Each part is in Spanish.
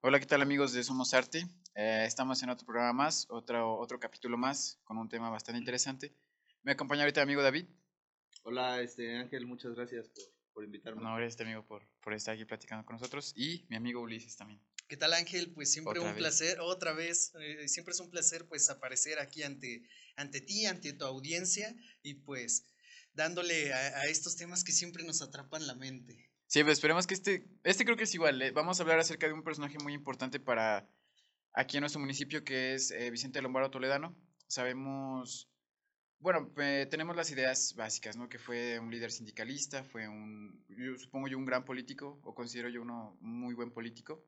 Hola, ¿qué tal amigos de Somos Arte? Eh, estamos en otro programa más, otro, otro capítulo más, con un tema bastante interesante. Me acompaña ahorita mi amigo David. Hola, este Ángel, muchas gracias por, por invitarme. No, este amigo por, por estar aquí platicando con nosotros. Y mi amigo Ulises también. ¿Qué tal Ángel? Pues siempre un placer, otra vez, eh, siempre es un placer pues aparecer aquí ante, ante ti, ante tu audiencia y pues dándole a, a estos temas que siempre nos atrapan la mente. Sí, pues esperemos que este, este creo que es igual. Eh, vamos a hablar acerca de un personaje muy importante para aquí en nuestro municipio que es eh, Vicente Lombardo Toledano. Sabemos, bueno, tenemos las ideas básicas, ¿no? Que fue un líder sindicalista, fue un, yo supongo yo, un gran político, o considero yo uno muy buen político.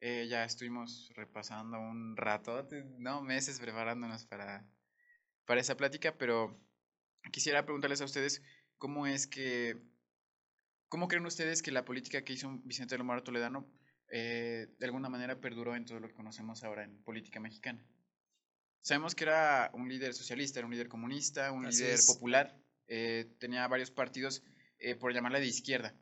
Eh, ya estuvimos repasando un rato, no, meses preparándonos para, para esa plática, pero quisiera preguntarles a ustedes cómo es que ¿Cómo creen ustedes que la política que hizo Vicente Lombardo Toledano eh, de alguna manera perduró en todo lo que conocemos ahora en política mexicana? Sabemos que era un líder socialista, era un líder comunista, un líder popular, eh, tenía varios partidos, eh, por llamarla de izquierda.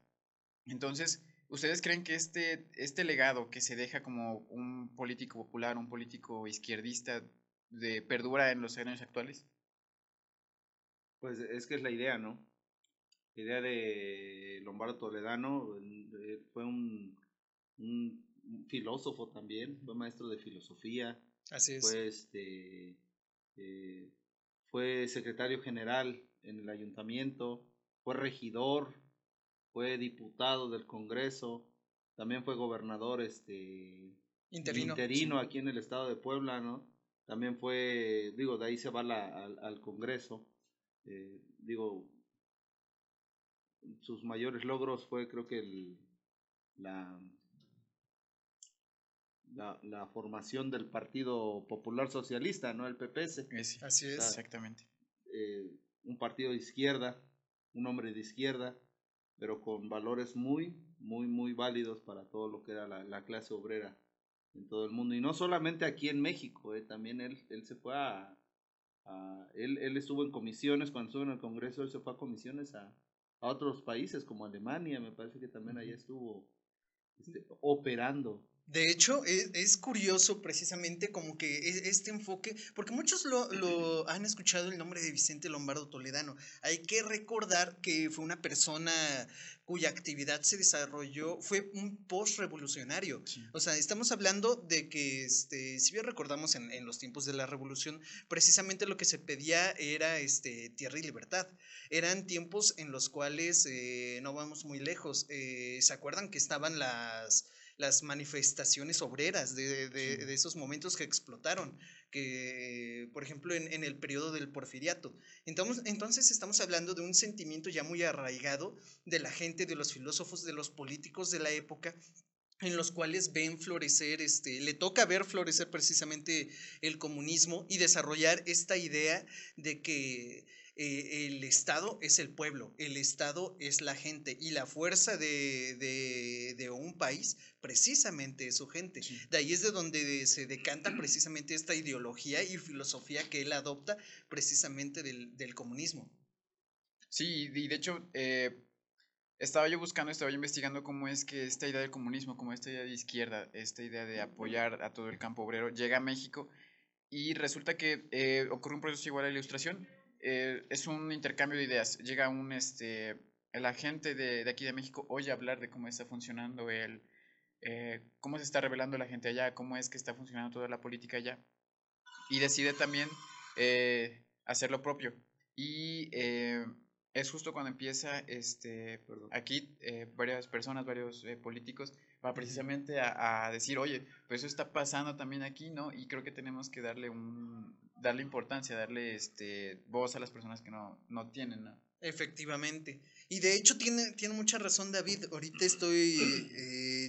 Entonces, ¿ustedes creen que este, este legado que se deja como un político popular, un político izquierdista, de, perdura en los años actuales? Pues es que es la idea, ¿no? Idea de Lombardo Toledano, fue un, filósofo también, fue maestro de filosofía. Así es. Fue, este, eh, fue secretario general en el ayuntamiento, fue regidor, fue diputado del Congreso, también fue gobernador este, interino, interino aquí en el estado de Puebla, ¿no? También fue, digo, de ahí se va la, al, Congreso. Eh, digo, sus mayores logros fue creo que el, la, la, formación del Partido Popular Socialista, ¿no? El PPS. Así es. Exactamente. Eh, un partido de izquierda, un hombre de izquierda, pero con valores muy, muy, muy válidos para todo lo que era la, clase obrera en todo el mundo. Y no solamente aquí en México, eh, también él, él se fue a... a él, él estuvo en comisiones, cuando estuvo en el Congreso, él se fue a comisiones a, a otros países como Alemania, me parece que también allá estuvo este, operando. De hecho, es, es, curioso precisamente como que e, este enfoque, porque muchos lo, lo, han escuchado el nombre de Vicente Lombardo Toledano. Hay que recordar que fue una persona cuya actividad se desarrolló, fue un post-revolucionario. O sea, estamos hablando de que, este, si bien recordamos en, en, los tiempos de la revolución, precisamente lo que se pedía era este, tierra y libertad. Eran tiempos en los cuales, eh, no vamos muy lejos, eh, ¿se acuerdan que estaban las las manifestaciones obreras de, de, esos momentos que explotaron, que por ejemplo en, en, el periodo del porfiriato. Entonces, entonces estamos hablando de un sentimiento ya muy arraigado de la gente, de los filósofos, de los políticos de la época en los cuales ven florecer, este, le toca ver florecer precisamente el comunismo y desarrollar esta idea de que eh, el Estado es el pueblo, el Estado es la gente y la fuerza de, de, un país precisamente es su gente. De ahí es de donde se decanta precisamente esta ideología y filosofía que él adopta precisamente del, del comunismo. Sí, y de hecho, eh, estaba yo buscando, estaba yo investigando cómo es que esta idea del comunismo, como esta idea de izquierda, esta idea de apoyar a todo el campo obrero, llega a México y resulta que eh, ocurre un proceso igual a la ilustración eh, es un intercambio de ideas. Llega un, este, el agente de, de, aquí de México oye hablar de cómo está funcionando el, eh, cómo se está revelando la gente allá, cómo es que está funcionando toda la política allá. Y decide también eh, hacer lo propio. Y es justo cuando empieza este, aquí varias personas, varios políticos, va precisamente a, a, decir, oye, pues eso está pasando también aquí, ¿no? Y creo que tenemos que darle un, darle importancia, darle este, voz a las personas que no, no tienen. Efectivamente. Y de hecho tiene, tiene mucha razón David. Ahorita estoy eh,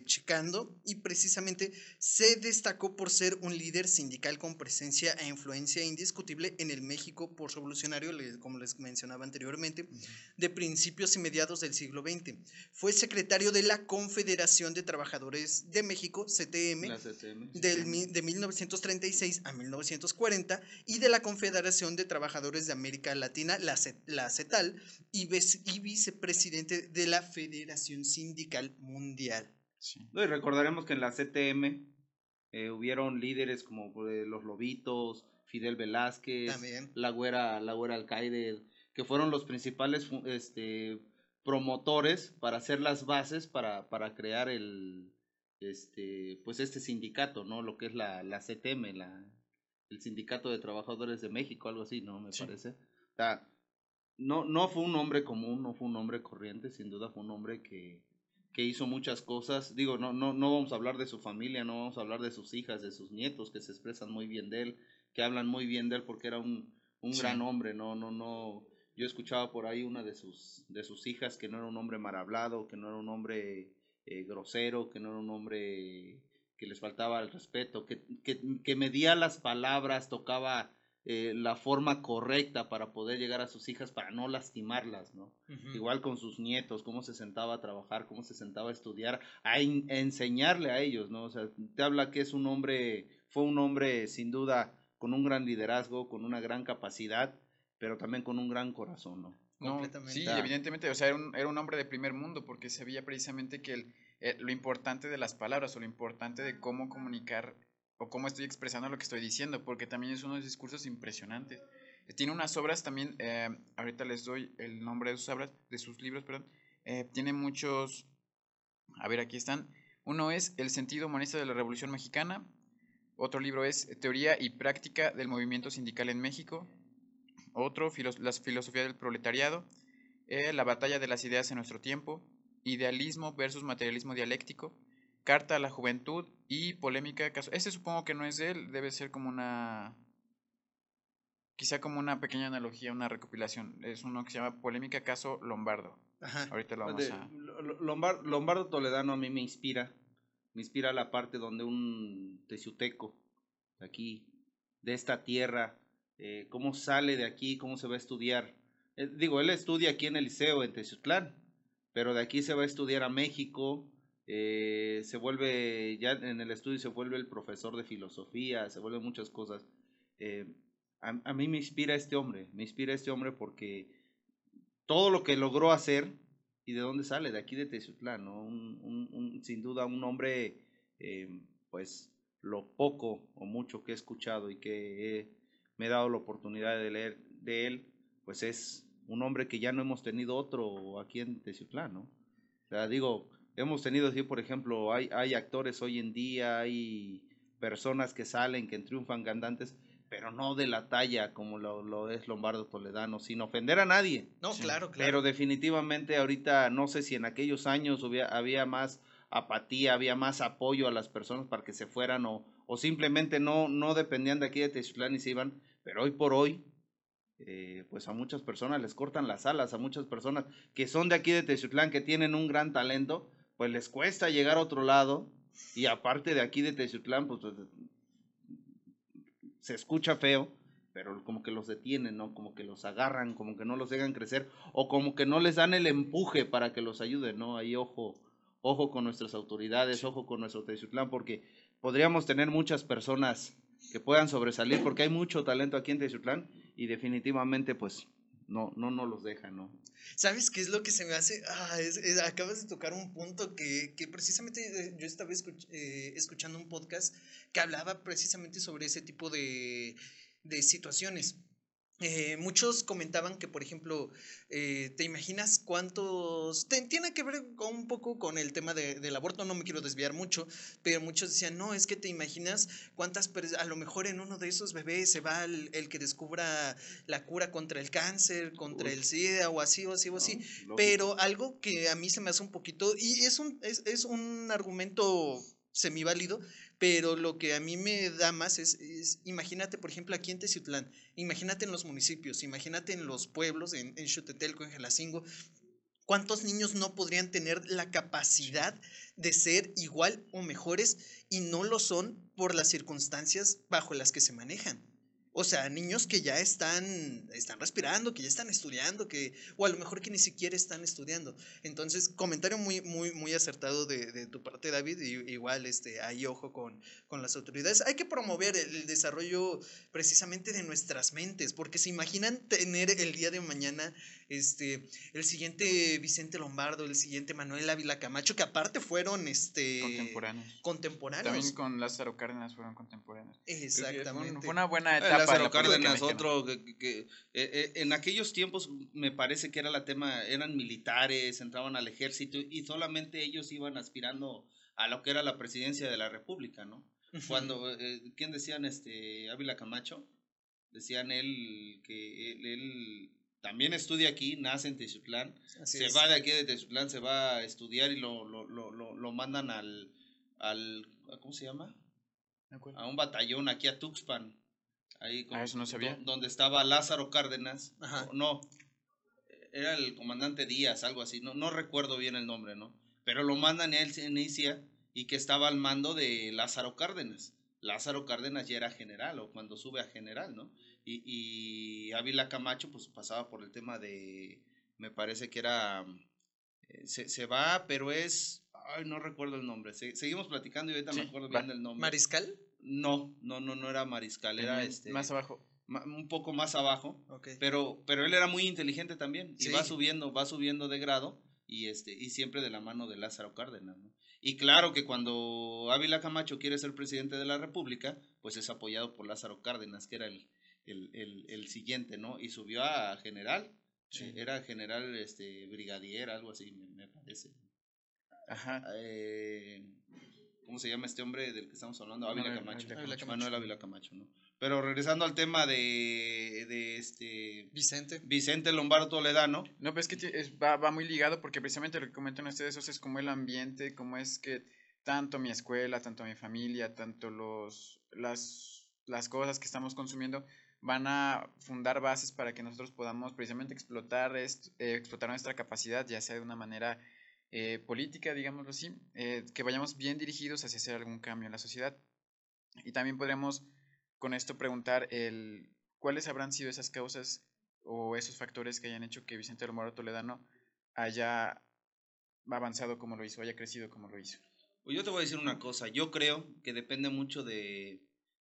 checando y precisamente se destacó por ser un líder sindical con presencia e influencia indiscutible en el México por revolucionario, como les mencionaba anteriormente, de principios y mediados del siglo XX. Fue secretario de la Confederación de Trabajadores de México, CTM, Del, de 1936 a 1940 y de la Confederación de Trabajadores de América Latina, la, la CETAL, y, vicepresidente de la Federación Sindical Mundial. Sí. No, y recordaremos que en la CTM eh, hubieron líderes como pues, los Lobitos, Fidel Velázquez, También. la güera, la güera Alcaide, que fueron los principales este, promotores para hacer las bases para, para crear el este pues este sindicato, ¿no? Lo que es la, la CTM, la, el Sindicato de Trabajadores de México, algo así, ¿no? Me Sí. parece. O sea, no, no fue un hombre común, no fue un hombre corriente, sin duda fue un hombre que, que hizo muchas cosas. Digo, no, no, no vamos a hablar de su familia, no vamos a hablar de sus hijas, de sus nietos, que se expresan muy bien de él, que hablan muy bien de él porque era un, un Sí. gran hombre, no, no, no. Yo escuchaba por ahí una de sus, de sus hijas que no era un hombre mal hablado, que no era un hombre eh, grosero, que no era un hombre que les faltaba el respeto, que, que, que medía las palabras, tocaba eh, la forma correcta para poder llegar a sus hijas, para no lastimarlas, ¿no? Igual con sus nietos, cómo se sentaba a trabajar, cómo se sentaba a estudiar, a, en- a enseñarle a ellos, ¿no? O sea, te habla que es un hombre, fue un hombre sin duda con un gran liderazgo, con una gran capacidad, pero también con un gran corazón, ¿no? No, Completamente. sí, evidentemente, o sea, era un, era un hombre de primer mundo porque sabía precisamente que el, eh, lo importante de las palabras o lo importante de cómo comunicar o cómo estoy expresando lo que estoy diciendo, porque también es unos discursos impresionantes. Tiene unas obras también, eh, ahorita les doy el nombre de sus obras, de sus libros, eh, tiene muchos, a ver, aquí están. Uno es El sentido humanista de la Revolución Mexicana. Otro libro es Teoría y práctica del movimiento sindical en México. Otro, filos- La filosofía del proletariado. eh, la batalla de las ideas en nuestro tiempo. Idealismo versus materialismo dialéctico. Carta a la juventud y polémica. caso- Este supongo que no es de él, debe ser como una. Quizá como una pequeña analogía, una recopilación. Es uno que se llama Polémica Caso Lombardo. Ajá. Ahorita lo vamos De- a. Lo- Lombar- Lombardo Toledano a mí me inspira, me inspira la parte donde un teciuteco, de aquí, de esta tierra, eh, cómo sale de aquí, cómo se va a estudiar. Eh, digo, él estudia aquí en el liceo en Teciutlán, pero de aquí se va a estudiar a México, eh, se vuelve, ya en el estudio se vuelve el profesor de filosofía, se vuelven muchas cosas. Eh, a, mí me inspira este hombre, me inspira este hombre porque todo lo que logró hacer, ¿y de dónde sale? De aquí de Teciutlán, ¿no? Un, sin duda un hombre, eh, pues lo poco o mucho que he escuchado y que me he dado la oportunidad de leer de él, pues es un hombre que ya no hemos tenido otro aquí en Teciutlán, ¿no? O digo, hemos tenido así, por ejemplo, hay, hay actores hoy en día, hay personas que salen, que triunfan cantantes, pero no de la talla como lo, lo es Lombardo Toledano, sin ofender a nadie. No, Sí, claro, claro. Pero definitivamente ahorita no sé si en aquellos años hubiera, había más apatía, había más apoyo a las personas para que se fueran o, o simplemente no, no dependían de aquí de Teciutlán y se iban, pero hoy por hoy, eh, pues a muchas personas les cortan las alas, a muchas personas que son de aquí de Teciutlán, que tienen un gran talento, pues les cuesta llegar a otro lado y aparte de aquí de Teciutlán, pues se escucha feo, pero como que los detienen, ¿no? Como que los agarran, como que no los dejan crecer, o como que no les dan el empuje para que los ayuden, ¿no? Ahí ojo, ojo con nuestras autoridades, ojo con nuestro Teciutlán, porque podríamos tener muchas personas que puedan sobresalir, porque hay mucho talento aquí en Teciutlán, y definitivamente, pues, no, no nos los dejan, ¿no? ¿Sabes qué es lo que se me hace? Ah, es- acabas de tocar un punto que, que precisamente eh, yo estaba escuch- eh, escuchando un podcast que hablaba precisamente sobre ese tipo de, de situaciones. Eh, muchos comentaban que, por ejemplo, eh, ¿te imaginas cuántos... te- tiene que ver con un poco con el tema de- del aborto, no me quiero desviar mucho, pero muchos decían, no, es que te imaginas cuántas... A lo mejor en uno de esos bebés se va el, el que descubra la cura contra el cáncer, contra Uy. el SIDA o así o así o así. Pero algo que a mí se me hace un poquito, y es un, es, es un argumento semiválido, pero lo que a mí me da más es, es, imagínate, por ejemplo, aquí en Teciutlán, imagínate en los municipios, imagínate en los pueblos, en, en Xutetelco, en Jalacingo, ¿cuántos niños no podrían tener la capacidad de ser igual o mejores y no lo son por las circunstancias bajo las que se manejan? O sea, niños que ya están, están respirando, que ya están estudiando, que, o a lo mejor que ni siquiera están estudiando. Entonces, comentario muy, muy, muy acertado de, de tu parte, David. Y, igual, este, hay ojo con, con las autoridades. Hay que promover el, el desarrollo precisamente de nuestras mentes, porque se imaginan tener el día de mañana este, el siguiente Vicente Lombardo, el siguiente Manuel Ávila Camacho, que aparte fueron este, Contemporáneos. contemporáneos. También con Lázaro Cárdenas fueron contemporáneos. Exactamente. Fue una buena etapa. Lázaro Cárdenas, otro que, que- que, eh, eh, en aquellos tiempos me parece que era la tema, eran militares, entraban al ejército y solamente ellos iban aspirando a lo que era la presidencia de la República, ¿no? Cuando, eh, ¿quién decían este Ávila Camacho? Decían él que él, él también estudia aquí, nace en Tezutlán, Así se es. va de aquí de Tezutlán, se va a estudiar y lo, lo, lo, lo, mandan al, al, ¿cómo se llama? A un batallón aquí a Tuxpan. Ahí con- Ah, eso no sabía. do- donde estaba Lázaro Cárdenas. Ajá. o No, era el comandante Díaz, algo así. No, no recuerdo bien el nombre, ¿no? Pero lo mandan a él se inicia y que estaba al mando de Lázaro Cárdenas. Lázaro Cárdenas ya era general o cuando sube a general, ¿no? Y, y Ávila Camacho pues pasaba por el tema de, me parece que era, eh, se, se va, pero es, ay, no recuerdo el nombre. Se- seguimos platicando y ahorita Sí, me acuerdo bien del nombre. ¿Mariscal? No, no, no, no era mariscal, era este Más abajo. ma- un poco más abajo, pero, pero él era muy inteligente también y va subiendo, va subiendo de grado y este y siempre de la mano de Lázaro Cárdenas, ¿no? Y claro que cuando Ávila Camacho quiere ser presidente de la República, pues es apoyado por Lázaro Cárdenas, que era el, el, el, el siguiente, ¿no? Y subió a general, Sí. eh, era general este brigadier, algo así, me, me parece. Ajá. Eh, ¿Cómo se llama este hombre del que estamos hablando? Ávila Manuel Camacho. Manuel Ávila Camacho, ¿no? Pero regresando al tema de, de este Vicente. Vicente Lombardo Toledano, No, pero es que es- va, va muy ligado porque precisamente lo que comentan ustedes o sea, es como el ambiente, como es que tanto mi escuela, tanto mi familia, tanto los, las, las cosas que estamos consumiendo van a fundar bases para que nosotros podamos precisamente explotar, est- eh, explotar nuestra capacidad, ya sea de una manera eh, política, digámoslo así, eh, que vayamos bien dirigidos hacia hacer algún cambio en la sociedad. Y también podríamos con esto preguntar el, cuáles habrán sido esas causas o esos factores que hayan hecho que Vicente Lombardo Toledano haya avanzado como lo hizo, haya crecido como lo hizo. pues yo te voy a decir una cosa, yo creo que depende mucho de,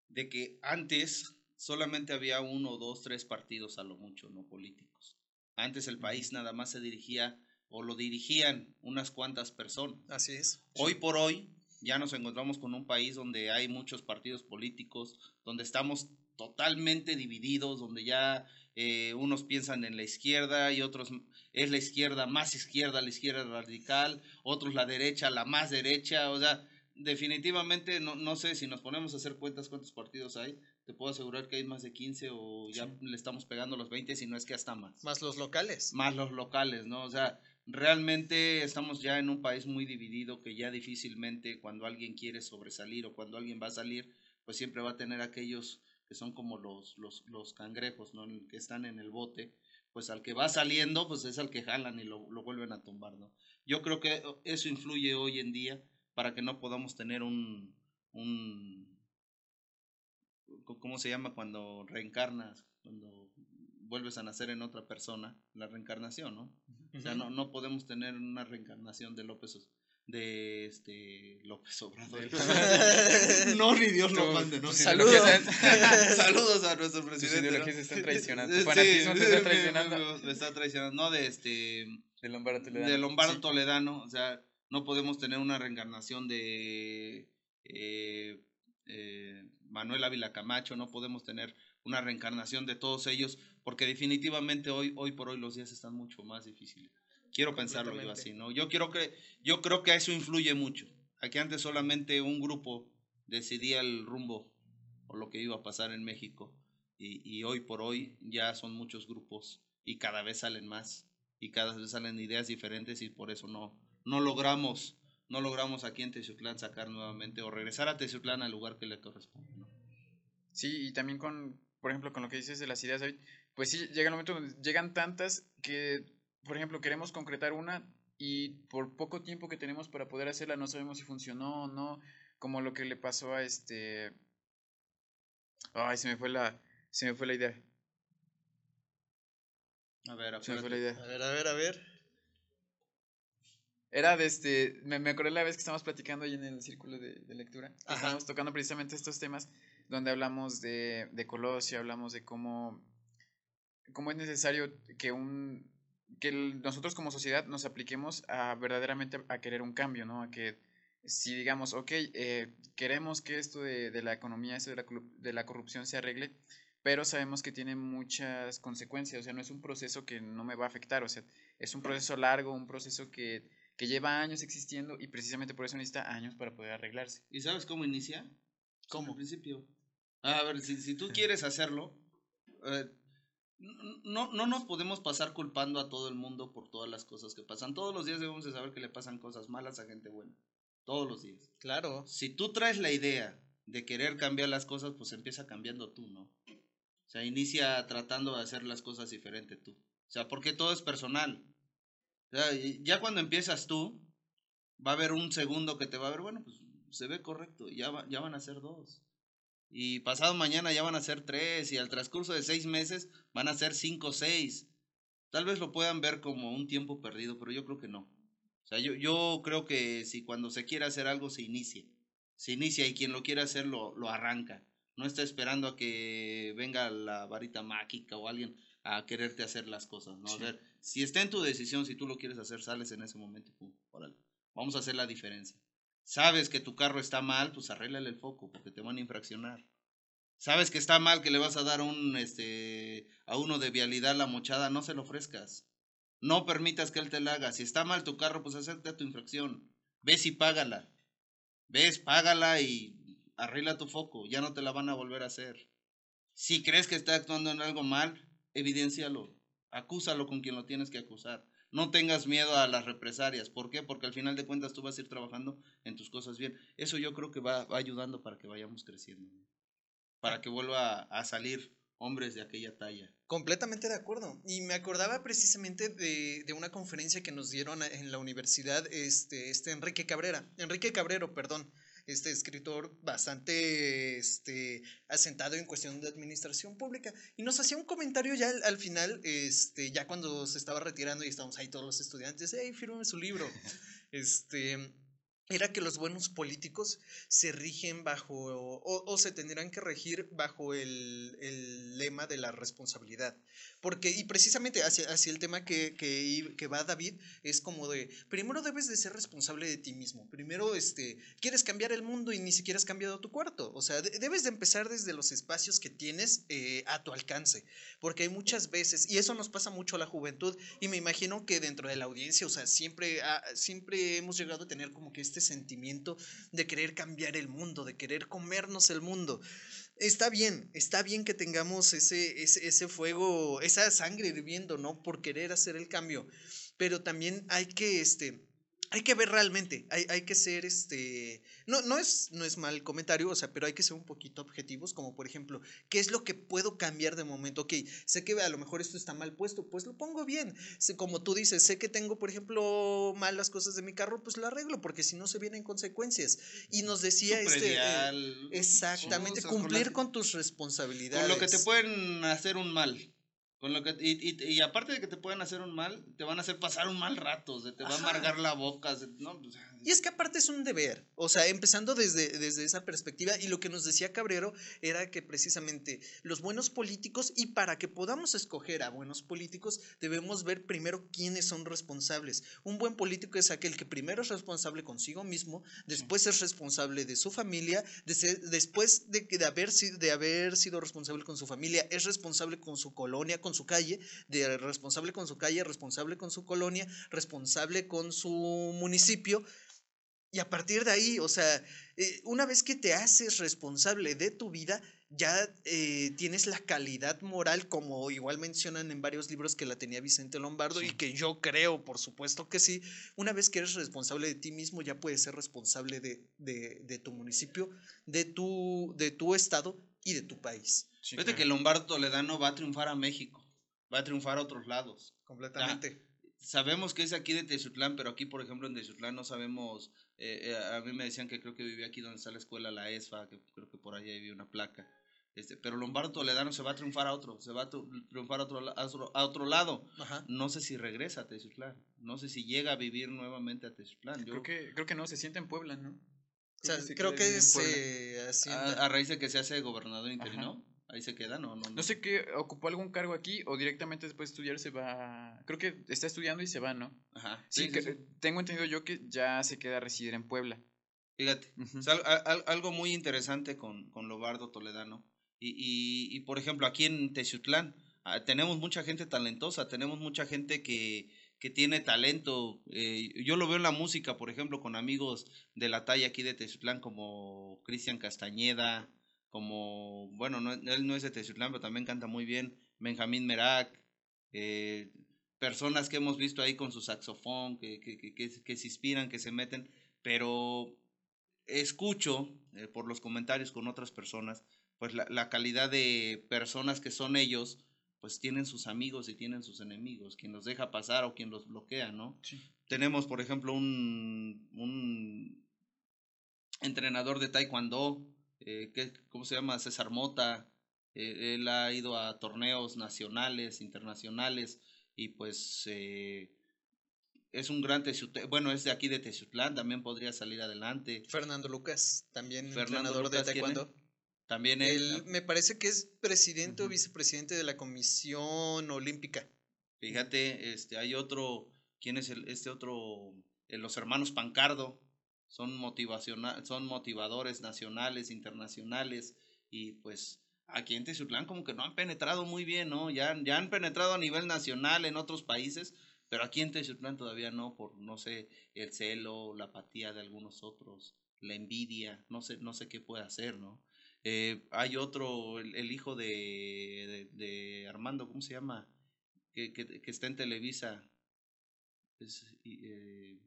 de que antes solamente había uno, dos, tres partidos a lo mucho, no políticos. Antes el país nada más se dirigía o lo dirigían unas cuantas personas. Así es. Hoy por hoy ya nos encontramos con un país donde hay muchos partidos políticos, donde estamos totalmente divididos, donde ya eh, unos piensan en la izquierda y otros es la izquierda más izquierda, la izquierda radical, otros la derecha, la más derecha, o sea, definitivamente no, no sé si nos ponemos a hacer cuentas cuántos partidos hay, te puedo asegurar que hay más de 15 o ya Sí. le estamos pegando los 20, si no es que hasta más Más los locales. más los locales, ¿no? O sea, realmente estamos ya en un país muy dividido que ya difícilmente cuando alguien quiere sobresalir o cuando alguien va a salir, pues siempre va a tener aquellos que son como los, los, los cangrejos, ¿no? Que están en el bote, pues al que va saliendo, pues es al que jalan y lo, lo vuelven a tumbar, ¿no? Yo creo que eso influye hoy en día para que no podamos tener un, un ¿cómo se llama cuando reencarnas? Cuando vuelves a nacer en otra persona, la reencarnación, ¿no? O sea, no, no podemos tener una reencarnación de López, de este López Obrador. no, ni Dios lo mande, ¿no? Saludos. Saludos a nuestro presidente. ¿no? ideologías se están traicionando. Sí, fanatismo te está traicionando. Me, me está traicionando. No, de este De Lombardo Toledano. de Lombardo Sí. Toledano, o sea, no podemos tener una reencarnación de eh, eh, Manuel Ávila Camacho, no podemos tener una reencarnación de todos ellos, porque definitivamente hoy, hoy por hoy los días están mucho más difíciles. Quiero pensarlo yo así, ¿no? Yo quiero que, yo creo que eso influye mucho. Aquí antes solamente un grupo decidía el rumbo o lo que iba a pasar en México. Y, y hoy por hoy ya son muchos grupos y cada vez salen más y cada vez salen ideas diferentes y por eso no, no logramos no logramos aquí en Teciutlán sacar nuevamente o regresar a Teciutlán al lugar que le corresponde. ¿no? Sí, y también con, por ejemplo, con lo que dices de las ideas, David, pues sí, llega el momento donde llegan tantas que, por ejemplo, queremos concretar una y por poco tiempo que tenemos para poder hacerla no sabemos si funcionó o no, como lo que le pasó a este... Ay, se me fue la, Se me fue la idea. A ver, Se me fue la idea. A ver, a ver, a ver. Era de este, me, me acordé la vez que estábamos platicando ahí en el círculo de, de lectura, estábamos tocando precisamente estos temas, donde hablamos de, de Colosio, hablamos de cómo, cómo es necesario que un que nosotros como sociedad nos apliquemos a verdaderamente a querer un cambio, ¿no? A que si digamos, ok, eh, queremos que esto de, de la economía, esto de la, de la corrupción se arregle, pero sabemos que tiene muchas consecuencias, o sea, no es un proceso que no me va a afectar, o sea, es un proceso largo, un proceso que, que lleva años existiendo y precisamente por eso necesita años para poder arreglarse. ¿Y sabes cómo inicia? ¿Cómo? Al principio. A ver, si, si tú quieres hacerlo, eh, no, no nos podemos pasar culpando a todo el mundo por todas las cosas que pasan. Todos los días debemos de saber que le pasan cosas malas a gente buena. Todos los días. Claro. Si tú traes la idea de querer cambiar las cosas, pues empieza cambiando tú, ¿no? O sea, inicia tratando de hacer las cosas diferente tú. O sea, porque todo es personal. O sea, ya cuando empiezas tú, va a haber un segundo que te va a ver, bueno, pues se ve correcto, ya, va- ya van a ser dos. Y pasado mañana ya van a ser tres, y al transcurso de seis meses van a ser cinco o seis. Tal vez lo puedan ver como un tiempo perdido, pero yo creo que no. O sea, yo, yo creo que si cuando se quiere hacer algo se inicie. Se inicia y quien lo quiere hacer lo, lo arranca. No está esperando a que venga la varita mágica o alguien a quererte hacer las cosas, ¿no? O Sí. sea, si está en tu decisión, si tú lo quieres hacer, sales en ese momento pum, órale, vamos a hacer la diferencia. Sabes que tu carro está mal, pues arréglale el foco, porque te van a infraccionar. Sabes que está mal que le vas a dar un, este, a uno de vialidad la mochada, no se lo ofrezcas. No permitas que él te la haga. Si está mal tu carro, pues acepta tu infracción. Ves y págala. Ves, págala y arregla tu foco. Ya no te la van a volver a hacer. Si crees que está actuando en algo mal, evidencialo. Acúsalo con quien lo tienes que acusar. No tengas miedo a las represalias. ¿Por qué? Porque al final de cuentas tú vas a ir trabajando en tus cosas bien. Eso yo creo que va, va ayudando para que vayamos creciendo. Para que vuelva a, salir hombres de aquella talla. Completamente de acuerdo. Y me acordaba precisamente de, una conferencia que nos dieron en la universidad, este, este Enrique Cabrera, Enrique Cabrero, perdón, este escritor bastante este, asentado en cuestión de administración pública. Y nos hacía un comentario ya al, al final, este, ya cuando se estaba retirando y estábamos ahí todos los estudiantes, hey, fírmame su libro. Este, era que los buenos políticos se rigen bajo, o, o se tendrán que regir bajo el, el lema de la responsabilidad. Porque, y precisamente hacia, hacia el tema que, que, que va David, es como de, primero debes de ser responsable de ti mismo. Primero, este, quieres cambiar el mundo y ni siquiera has cambiado tu cuarto. O sea, de- debes de empezar desde los espacios que tienes eh, a tu alcance. Porque hay muchas veces, y eso nos pasa mucho a la juventud, y me imagino que dentro de la audiencia, o sea, siempre, ah, siempre hemos llegado a tener como que este sentimiento de querer cambiar el mundo, de querer comernos el mundo. Está bien, está bien que tengamos ese, ese, ese fuego, esa sangre hirviendo, ¿no? Por querer hacer el cambio. Pero también hay que, este, hay que ver realmente, hay, hay que ser, este, no, no, es, no es mal comentario, o sea, pero hay que ser un poquito objetivos, como por ejemplo, ¿qué es lo que puedo cambiar de momento? Ok, sé que a lo mejor esto está mal puesto, pues lo pongo bien. Como tú dices, sé que tengo, por ejemplo, mal las cosas de mi carro, pues lo arreglo, porque si no se vienen consecuencias. Y nos decía este... eh, Exactamente, con cumplir las- con tus responsabilidades. Con lo que te pueden hacer un mal. Con lo que, y, y, y aparte de que te pueden hacer un mal, te van a hacer pasar un mal rato, se te va a amargar la boca. se- no, pues, Y es que aparte es un deber, o sea, empezando desde, desde esa perspectiva, y lo que nos decía Cabrero era que precisamente los buenos políticos, y para que podamos escoger a buenos políticos, debemos ver primero quiénes son responsables. Un buen político es aquel que primero es responsable consigo mismo, después es responsable de su familia, de ser- después de, de, haber, de haber sido responsable con su familia, es responsable con su colonia, con su calle, de responsable con su calle, responsable con su colonia, responsable con su municipio. Y a partir de ahí, o sea, eh, una vez que te haces responsable de tu vida, ya eh, tienes la calidad moral, como igual mencionan en varios libros que la tenía Vicente Lombardo y que yo creo, por supuesto que sí. Una vez que eres responsable de ti mismo, ya puedes ser responsable de, de- de tu municipio, de tu, de tu estado y de tu país. Sí, Fíjate claro. que Lombardo Toledano va a triunfar a México, va a triunfar a otros lados. Completamente. Sabemos que es aquí de Tezutlán, pero aquí, por ejemplo, en Tezutlán no sabemos. eh, eh, a mí me decían que creo que vivía aquí donde está la escuela, la ESFA, que creo que por ahí había una placa. Este, pero Lombardo Toledano se va a triunfar a otro, se va a triunfar a otro, a otro, a otro lado. No sé si regresa a Teciutlán, no sé si llega a vivir nuevamente a Teciutlán. Yo, creo, que, creo que no, se siente en Puebla, ¿no? O sea, creo que se a, a, raíz de que se hace gobernador interino. Ahí se queda, ¿no? No, no. sé qué, ocupó algún cargo aquí o directamente después de estudiar se va. Creo que está estudiando y se va, ¿no? Ajá. Sí, tengo entendido yo que ya se queda a residir en Puebla. Fíjate, algo muy interesante con, con Lobardo Toledano. Y, y, y, por ejemplo, aquí en Teciutlán ah, tenemos mucha gente talentosa, tenemos mucha gente que, que tiene talento. Eh, yo lo veo en la música, por ejemplo, con amigos de la talla aquí de Teciutlán como Cristian Castañeda, como, bueno, no, él no es de Teciutlán, pero también canta muy bien, Benjamín Merak, eh, personas que hemos visto ahí con su saxofón, que, que, que, que, se inspiran, que se meten, pero escucho eh, por los comentarios con otras personas, pues la, la, calidad de personas que son ellos, pues tienen sus amigos y tienen sus enemigos, quien los deja pasar o quien los bloquea, ¿no? Tenemos, por ejemplo, un, un entrenador de taekwondo eh, ¿cómo se llama? César Mota, eh, él ha ido a torneos nacionales, internacionales, y pues eh, es un gran bueno, es de aquí de Teciutlán, también podría salir adelante. Fernando Lucas, también Fernando entrenador de taekwondo. También él, me parece que es presidente o vicepresidente de la Comisión Olímpica. Fíjate, este, hay otro, ¿quién es el, este otro? los hermanos Pancardo, son, motivacional, son motivadores nacionales, internacionales, y pues aquí en Teciutlán como que no han penetrado muy bien, ¿no? Ya, ya han penetrado a nivel nacional en otros países, pero aquí en Teciutlán todavía no, por, no sé, el celo, la apatía de algunos otros, la envidia, no sé, no sé qué puede hacer, ¿no? Eh, hay otro, el, hijo de, de, Armando, ¿cómo se llama? Que, que, que está en Televisa. Es, eh,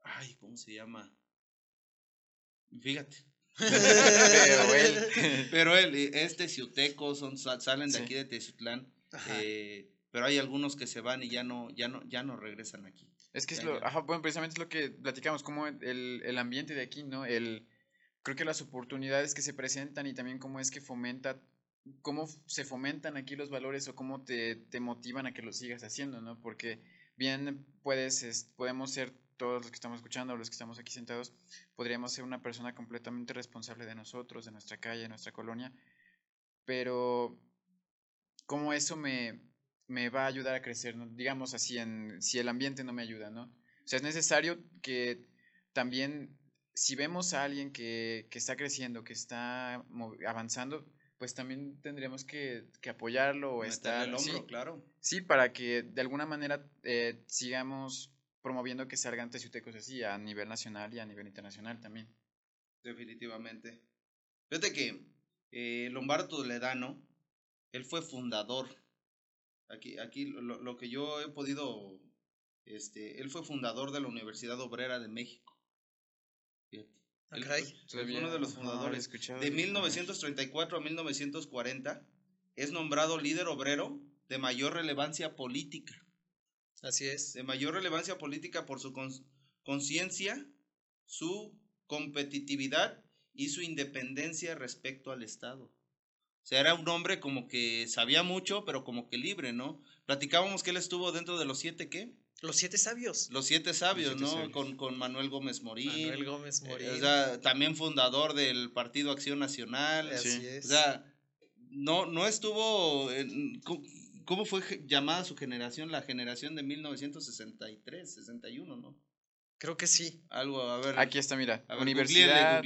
Ay, ¿cómo se llama? Fíjate. pero él, pero él, este ciuteco, son, salen de aquí de Teciutlán, eh, pero hay algunos que se van y ya no, ya no, ya no regresan aquí. Es que es lo, ajá, bueno, precisamente es lo que platicamos, como el, el ambiente de aquí, ¿no? El, creo que las oportunidades que se presentan y también cómo es que fomenta, cómo se fomentan aquí los valores o cómo te, te motivan a que lo sigas haciendo, ¿no? Porque bien puedes, podemos ser todos los que estamos escuchando, los que estamos aquí sentados, podríamos ser una persona completamente responsable de nosotros, de nuestra calle, de nuestra colonia, pero cómo eso me, me va a ayudar a crecer, digamos así, en, si el ambiente no me ayuda, ¿no? O sea, es necesario que también, si vemos a alguien que, que está creciendo, que está avanzando, pues también tendríamos que, que apoyarlo o estar... El hombro, claro. Sí, para que de alguna manera eh, sigamos promoviendo que salgan teciutecos así a nivel nacional y a nivel internacional también. Definitivamente. Fíjate que eh, Lombardo Toledano, él fue fundador. Aquí, aquí lo, lo, que yo he podido, este, él fue fundador de la Universidad Obrera de México. Fíjate. Ah, él fue, uno de los fundadores. de 1934 a 1940 es nombrado líder obrero de mayor relevancia política. Así es. De mayor relevancia política por su conciencia, su competitividad y su independencia respecto al Estado. O sea, era un hombre como que sabía mucho, pero como que libre, ¿no? Platicábamos que él estuvo dentro de los siete, ¿qué? Los siete sabios. Los siete sabios, ¿no? Con, con, Manuel Gómez Morín. Manuel Gómez Morín. o sea, también fundador del Partido Acción Nacional. Así es. O sea, no, no estuvo... En, ¿Cómo fue llamada su generación? La generación de 1963, 61, ¿no? Creo que sí. Algo, a ver. Aquí está, mira. Universidad,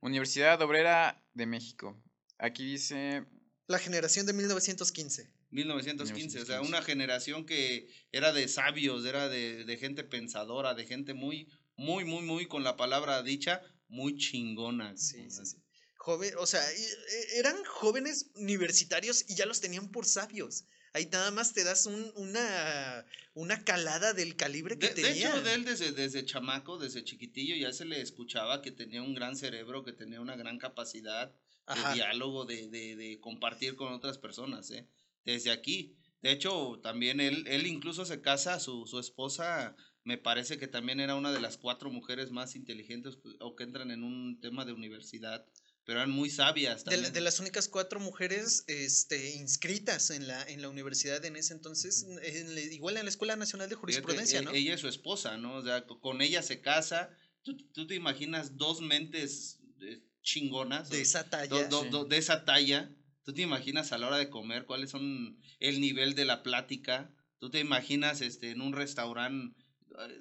Universidad Obrera de México. Aquí dice... La generación de 1915. 1915, o sea, una generación que era de sabios, era de, de, gente pensadora, de gente muy, muy, muy, muy, con la palabra dicha, muy chingona. Sí, sí, sí. Joven, o sea, e, eran jóvenes universitarios y ya los tenían por sabios. Ahí nada más te das un, una, una calada del calibre que tenía. De hecho, de él desde, desde chamaco, desde chiquitillo, ya se le escuchaba que tenía un gran cerebro, que tenía una gran capacidad de diálogo, de, de, de, compartir con otras personas, ¿eh? Desde aquí. De hecho, también él, él incluso se casa, su, su esposa me parece que también era una de las cuatro mujeres más inteligentes o que entran en un tema de universidad pero eran muy sabias. De, la- de las únicas cuatro mujeres este, inscritas en la, en la universidad en ese entonces, en igual en la Escuela Nacional de Fíjate, Jurisprudencia, e- ¿no? Ella es su esposa, ¿no? O sea, co- con ella se casa. ¿Tú, tú te imaginas dos mentes eh, chingonas? de o- esa talla. do- Sí. do- de esa talla. ¿Tú te imaginas a la hora de comer cuáles son el nivel de la plática? ¿Tú te imaginas este, en un restaurante eh,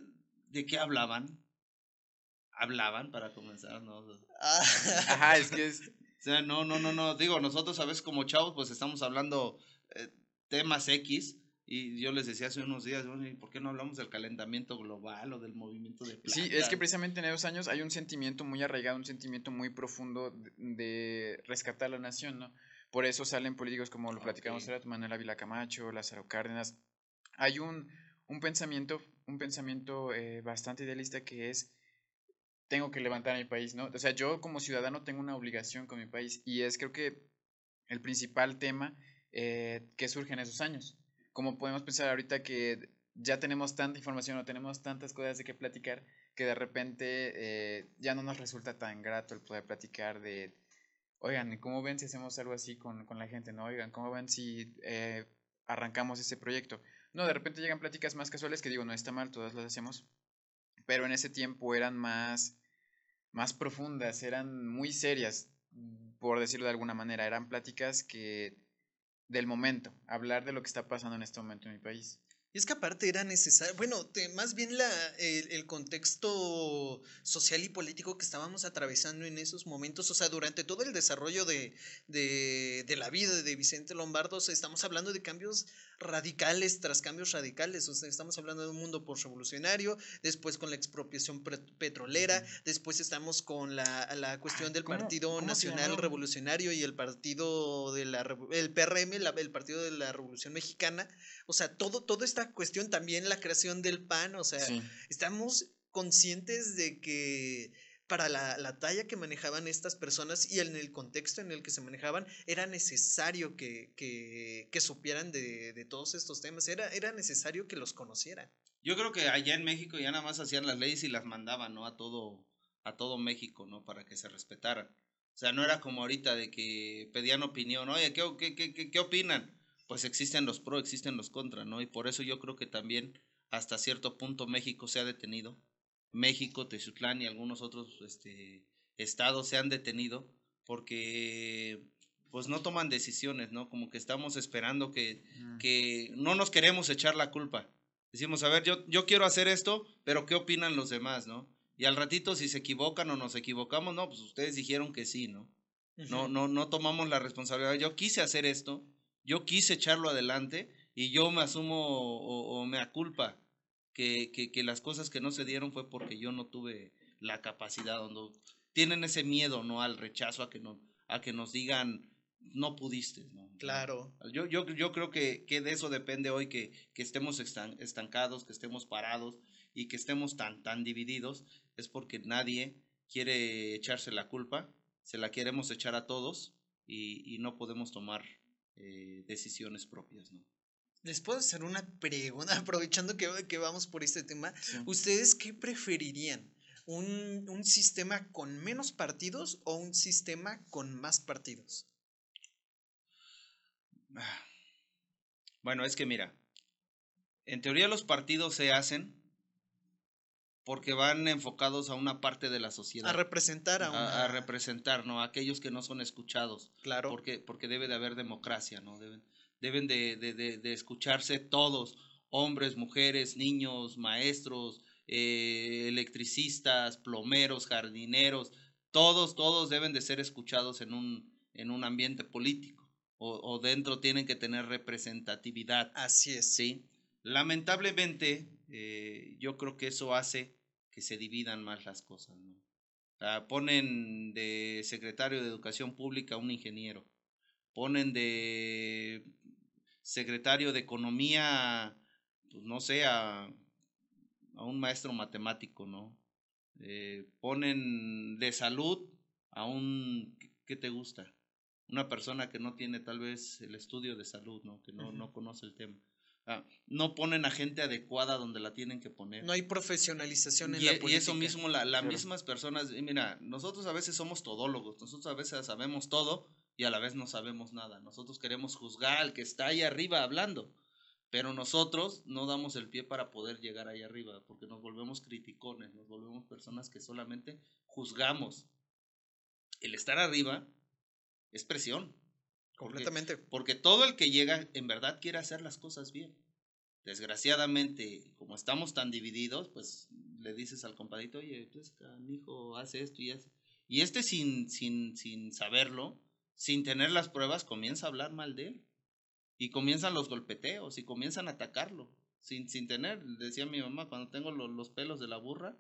de qué hablaban? Hablaban para comenzar, ¿no? O Ah, Ajá, es que es. sea, no, no, no, no. Digo, nosotros a veces como chavos, pues estamos hablando eh, temas X. Y yo les decía hace unos días, "Oye, ¿y ¿por qué no hablamos del calentamiento global o del movimiento de Sí, es que plantas?" precisamente en esos años hay un sentimiento muy arraigado, un sentimiento muy profundo de, rescatar la nación, ¿no? Por eso salen políticos como lo platicamos ahora, Manuel Ávila Camacho, Lázaro Cárdenas. Hay un, un pensamiento, un pensamiento eh, bastante idealista que es tengo que levantar a mi país, ¿no? O sea, yo como ciudadano tengo una obligación con mi país y es creo que el principal tema eh, que surge en esos años. Como podemos pensar ahorita que ya tenemos tanta información o tenemos tantas cosas de qué platicar que de repente eh, ya no nos resulta tan grato el poder platicar de, oigan, ¿cómo ven si hacemos algo así con, con la gente? ¿No? Oigan, ¿cómo ven si eh, arrancamos ese proyecto? No, de repente llegan pláticas más casuales que digo, no está mal, todas las hacemos, pero en ese tiempo eran más, más profundas, eran muy serias, por decirlo de alguna manera, eran pláticas que del momento, hablar de lo que está pasando en este momento en mi país. Y es que aparte era necesario, bueno, más bien la, el, el contexto social y político que estábamos atravesando en esos momentos, o sea, durante todo el desarrollo de, de, de la vida de Vicente Lombardo, estamos hablando de cambios radicales tras cambios radicales, o sea, estamos hablando de un mundo postrevolucionario, después con la expropiación petrolera, después estamos con la, la cuestión del ¿cómo- Partido cómo Nacional? Revolucionario y el Partido de la, el PRM, la- el Partido de la Revolución Mexicana, o sea, todo, toda esta cuestión, también la creación del PAN, o sea, Sí. estamos conscientes de que para la, la talla que manejaban estas personas y en el contexto en el que se manejaban, era necesario que, que, que supieran de, de todos estos temas, era, era necesario que los conocieran. Yo creo que allá en México ya nada más hacían las leyes y las mandaban, ¿no? A todo, a todo México, ¿no? Para que se respetaran. O sea, no era como ahorita de que pedían opinión, oye, ¿qué, qué, qué, qué, qué opinan? Pues existen los pro, existen los contra, ¿no? Y por eso yo creo que también hasta cierto punto México se ha detenido. México, Tezutlán y algunos otros este, estados se han detenido porque pues no toman decisiones, ¿no? Como que estamos esperando que, Mm. que no nos queremos echar la culpa. Decimos, a ver, yo, yo quiero hacer esto, pero ¿qué opinan los demás, no? Y al ratito, si se equivocan o nos equivocamos, no, pues ustedes dijeron que sí, ¿no? No, no, no tomamos la responsabilidad. Yo quise hacer esto, yo quise echarlo adelante y yo me asumo o, o me aculpa que, que, que las cosas que no se dieron fue porque yo no tuve la capacidad. No, tienen ese miedo, ¿no? Al rechazo, a que, no, a que nos digan, no pudiste, ¿no? Claro. Yo, yo, yo creo que, que de eso depende hoy que, que estemos estan- estancados, que estemos parados y que estemos tan, tan divididos, es porque nadie quiere echarse la culpa, se la queremos echar a todos y, y no podemos tomar eh, decisiones propias, ¿no? Les puedo hacer una pregunta, aprovechando que, que vamos por este tema. Sí. ¿Ustedes qué preferirían? ¿Un, ¿Un sistema con menos partidos o un sistema con más partidos? Ah. Bueno, es que mira, en teoría los partidos se hacen porque van enfocados a una parte de la sociedad. A representar a una... a, a representar, ¿no? A aquellos que no son escuchados. Claro. Porque, porque debe de haber democracia, ¿no? Deben, deben de, de, de, de escucharse todos, hombres, mujeres, niños, maestros, eh, electricistas, plomeros, jardineros, todos, todos deben de ser escuchados en un, en un ambiente político. O, o dentro tienen que tener representatividad. Así es. Sí. Lamentablemente, eh, yo creo que eso hace que se dividan más las cosas, ¿no? O sea, ponen de secretario de Educación Pública a un ingeniero, ponen de secretario de Economía, pues no sé, a, a un maestro matemático, ¿no? Eh, ponen de salud a un, ¿qué- ¿qué te gusta? Una persona que no tiene tal vez el estudio de salud, ¿no? Que no, no conoce el tema. Ah, no ponen a gente adecuada donde la tienen que poner. No hay profesionalización en y, la e- política. y eso mismo, las Claro. mismas personas, y mira, nosotros a veces somos todólogos, nosotros a veces sabemos todo y a la vez no sabemos nada. Nosotros queremos juzgar al que está ahí arriba hablando, pero nosotros no damos el pie para poder llegar ahí arriba, porque nos volvemos criticones, nos volvemos personas que solamente juzgamos. El estar arriba es presión. Completamente. porque todo el que llega en verdad quiere hacer las cosas bien. Desgraciadamente, como estamos tan divididos, pues le dices al compadito, oye, pues hijo, hace esto y hace. Y este sin, sin, sin saberlo, sin tener las pruebas, comienza a hablar mal de él. Y comienzan los golpeteos y comienzan a atacarlo. Sin, sin tener, decía mi mamá, cuando tengo lo- los pelos de la burra,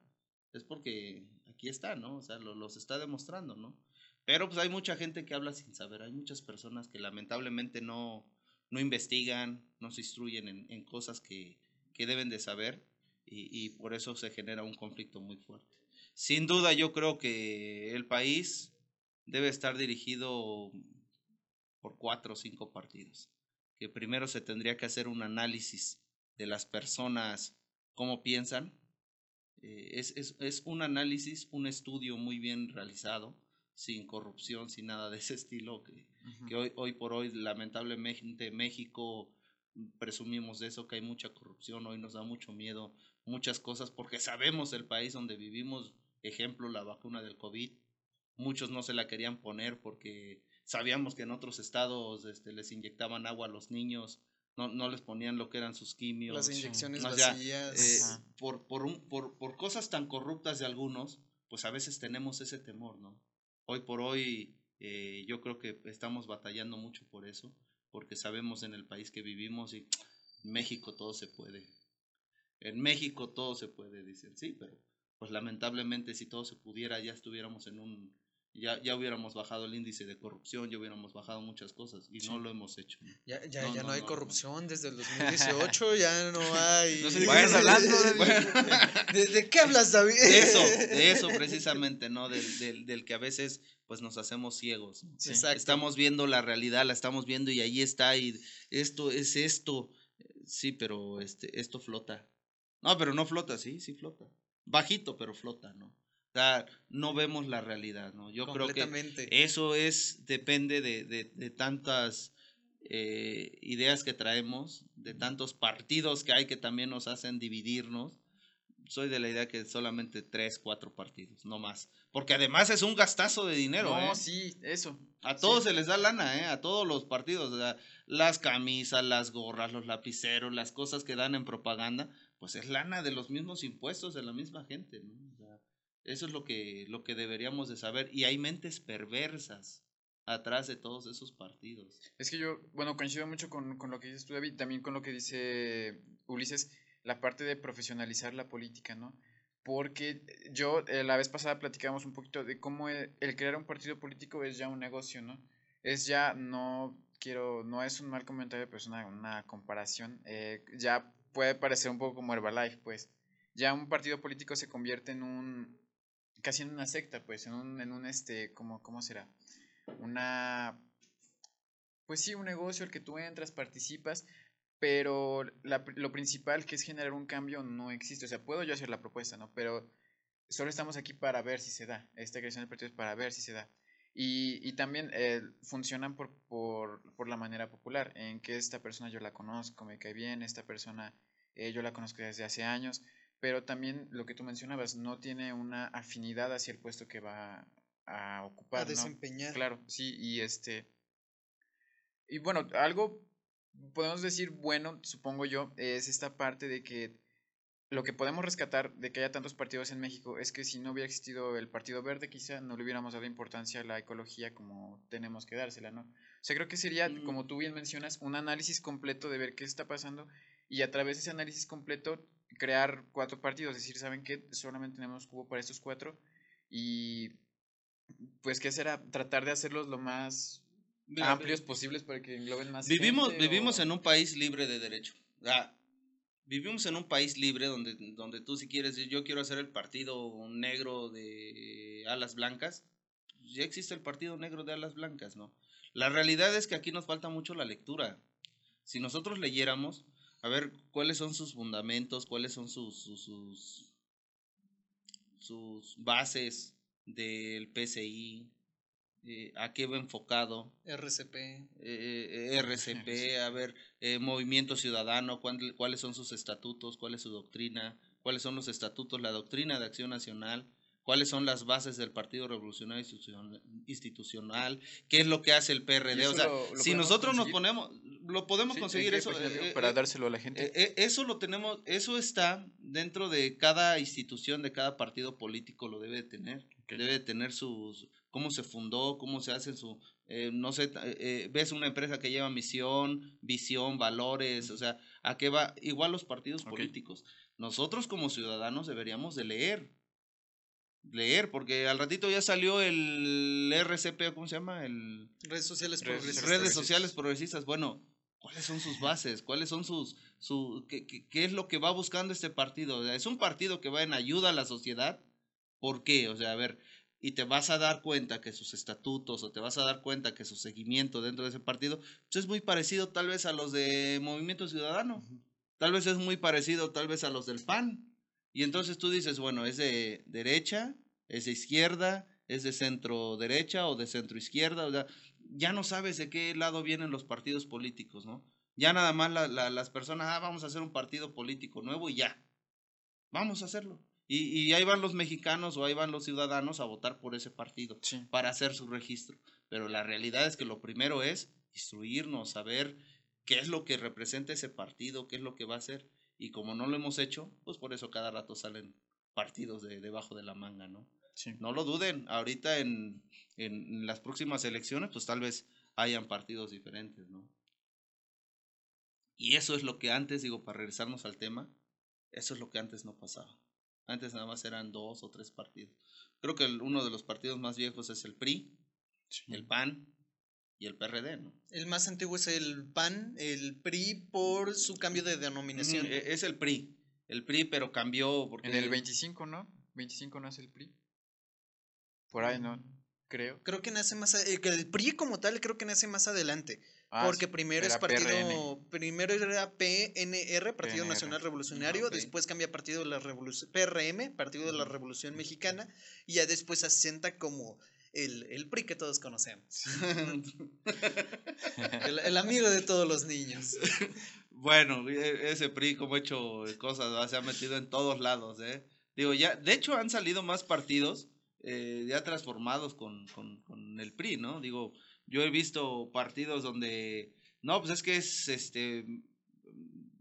es porque aquí está, ¿no? O sea, lo- los está demostrando, ¿no? Pero pues hay mucha gente que habla sin saber, hay muchas personas que lamentablemente no, no investigan, no se instruyen en, en cosas que, que deben de saber y, y por eso se genera un conflicto muy fuerte. Sin duda yo creo que el país debe estar dirigido por cuatro o cinco partidos, que primero se tendría que hacer un análisis de las personas, cómo piensan, eh, es, es, es un análisis, un estudio muy bien realizado, sin corrupción, sin nada de ese estilo, que, que hoy, hoy por hoy lamentablemente México presumimos de eso, que hay mucha corrupción, hoy nos da mucho miedo muchas cosas porque sabemos el país donde vivimos, ejemplo, la vacuna del COVID, muchos no se la querían poner porque sabíamos que en otros estados este, les inyectaban agua a los niños, no, no les ponían lo que eran sus quimios. Las inyecciones O sea, vacías. eh, por, por, un, por, por cosas tan corruptas de algunos, pues a veces tenemos ese temor, ¿no? Hoy por hoy eh, yo creo que estamos batallando mucho por eso, porque sabemos en el país que vivimos y en México todo se puede. En México todo se puede, dicen, sí, pero pues lamentablemente si todo se pudiera ya estuviéramos en un, ya, ya hubiéramos bajado el índice de corrupción, ya hubiéramos bajado muchas cosas y no lo hemos hecho. ¿no? Ya, ya, No, ya no, no, hay no, corrupción desde el 2018, ya no hay. No sé de qué estás hablando, David. ¿De, de qué hablas, David? De eso, de eso precisamente, ¿no? Del, del, del que a veces pues nos hacemos ciegos. ¿no? Sí. Exacto. Estamos viendo la realidad, la estamos viendo y ahí está y esto es esto. Sí, pero este esto flota. No, pero no flota, sí, sí flota. Bajito, pero flota, ¿no? O sea, no vemos la realidad, ¿no? Yo creo que eso es, depende de, de, de tantas eh, ideas que traemos, de tantos partidos que hay que también nos hacen dividirnos. Soy de la idea que solamente tres, cuatro partidos, no más. Porque además es un gastazo de dinero, No, ¿eh? sí, eso. A todos se les da lana, ¿eh? A todos los partidos. o sea, las camisas, las gorras, los lapiceros, las cosas que dan en propaganda, pues es lana de los mismos impuestos de la misma gente, ¿no? Eso es lo que, lo que deberíamos de saber. Y hay mentes perversas atrás de todos esos partidos. Es que yo, bueno, coincido mucho con, con lo que dices tú, David, también con lo que dice Ulises, la parte de profesionalizar la política, ¿no? Porque yo, eh, la vez pasada platicábamos un poquito de cómo el, el crear un partido político es ya un negocio, ¿no? Es ya, no quiero, no es un mal comentario, pero es una, una comparación. eh, ya puede parecer un poco como Herbalife, pues. Ya un partido político se convierte en un, casi en una secta, pues, en un, en un este, ¿cómo, cómo será? Una, pues sí, un negocio al que tú entras, participas, pero la lo principal que es generar un cambio no existe. O sea, puedo yo hacer la propuesta, ¿no? Pero solo estamos aquí para ver si se da. Esta creación del partido es para ver si se da. Y, y también eh, funcionan por, por, por la manera popular, en que esta persona yo la conozco, me cae bien, esta persona eh, yo la conozco desde hace años, pero también lo que tú mencionabas, no tiene una afinidad hacia el puesto que va a ocupar. a ¿no? desempeñar. Claro, sí, y este. Y bueno, algo podemos decir bueno, supongo yo, es esta parte de que lo que podemos rescatar de que haya tantos partidos en México es que si no hubiera existido el Partido Verde, quizá no le hubiéramos dado importancia a la ecología como tenemos que dársela, ¿no? O sea, creo que sería, Mm. como tú bien mencionas, un análisis completo de ver qué está pasando y a través de ese análisis completo crear cuatro partidos, decir, ¿saben qué? Solamente tenemos cubo para estos cuatro y pues qué será tratar de hacerlos lo más amplios posibles para que engloben más Vivimos, gente, vivimos o- en un país libre de derecho. Ah, vivimos en un país libre donde, donde tú si quieres, yo quiero hacer el partido negro de alas blancas, pues ya existe el partido negro de alas blancas, ¿no? La realidad es que aquí nos falta mucho la lectura. Si nosotros leyéramos, a ver cuáles son sus fundamentos, cuáles son sus, sus, sus, sus bases del PCI, eh, a qué va enfocado. RCP. Eh, RCP, a ver, eh, Movimiento Ciudadano, cuáles son sus estatutos, cuál es su doctrina, cuáles son los estatutos, la doctrina de acción nacional, cuáles son las bases del Partido Revolucionario Institucional, qué es lo que hace el PRD. O sea, si nosotros nos ponemos, lo podemos conseguir eso. para dárselo a la gente. eso lo tenemos, eso está dentro de cada institución, de cada partido político, lo debe tener. Debe tener sus, cómo se fundó, cómo se hace su, eh, no sé, eh, eh, ves una empresa que lleva misión, visión, valores, o sea, a qué va, igual los partidos políticos. Nosotros como ciudadanos deberíamos de leer, leer, porque al ratito ya salió el RCP, ¿cómo se llama? El redes sociales progresistas. Redes sociales progresistas. Bueno, ¿cuáles son sus bases? ¿Cuáles son sus, su, qué, qué, es lo que va buscando este partido? ¿Es un partido que va en ayuda a la sociedad? ¿Por qué? O sea, a ver, y te vas a dar cuenta que sus estatutos o te vas a dar cuenta que su seguimiento dentro de ese partido pues es muy parecido tal vez a los de Movimiento Ciudadano, tal vez es muy parecido tal vez a los del PAN. Y entonces tú dices, bueno, es de derecha, es de izquierda, es de centro derecha o de centro izquierda, o sea, ya no sabes de qué lado vienen los partidos políticos, ¿no? Ya nada más las personas, ah, vamos a hacer un partido político nuevo y ya, vamos a hacerlo. Y, y, ahí van los mexicanos o ahí van los ciudadanos a votar por ese partido para hacer su registro. Pero la realidad es que lo primero es instruirnos, saber qué es lo que representa ese partido, qué es lo que va a hacer. Y como no lo hemos hecho, pues por eso cada rato salen partidos de debajo de la manga, ¿no? No lo duden, ahorita en, en las próximas elecciones, pues tal vez hayan partidos diferentes, ¿no? Y eso es lo que antes, digo, para regresarnos al tema, eso es lo que antes no pasaba. Antes nada más eran dos o tres partidos. Creo que uno de los partidos más viejos es el PRI, el PAN, y el PRD, ¿no? El más antiguo es el PAN, el PRI por su cambio de denominación. E, es el PRI, el PRI, pero cambió porque... En el 25, ¿no? 25 nace el PRI. Por ahí, ¿no? Creo. Creo que nace más... Eh, el PRI como tal creo que nace más adelante. Ah, porque primero es partido... Primero era PNR, Partido Nacional Revolucionario, después cambia Partido de la Revolución... PRM, Partido de la Revolución Mexicana, y ya después se asienta como el, el PRI que todos conocemos. el, amigo de todos los niños. Bueno, e, ese PRI como ha hecho cosas, se ha metido en todos lados, ¿eh? Digo, ya, de hecho han salido más partidos eh, ya transformados con, con, con, el PRI, ¿no? Digo, yo he visto partidos donde, no, pues es que es, este,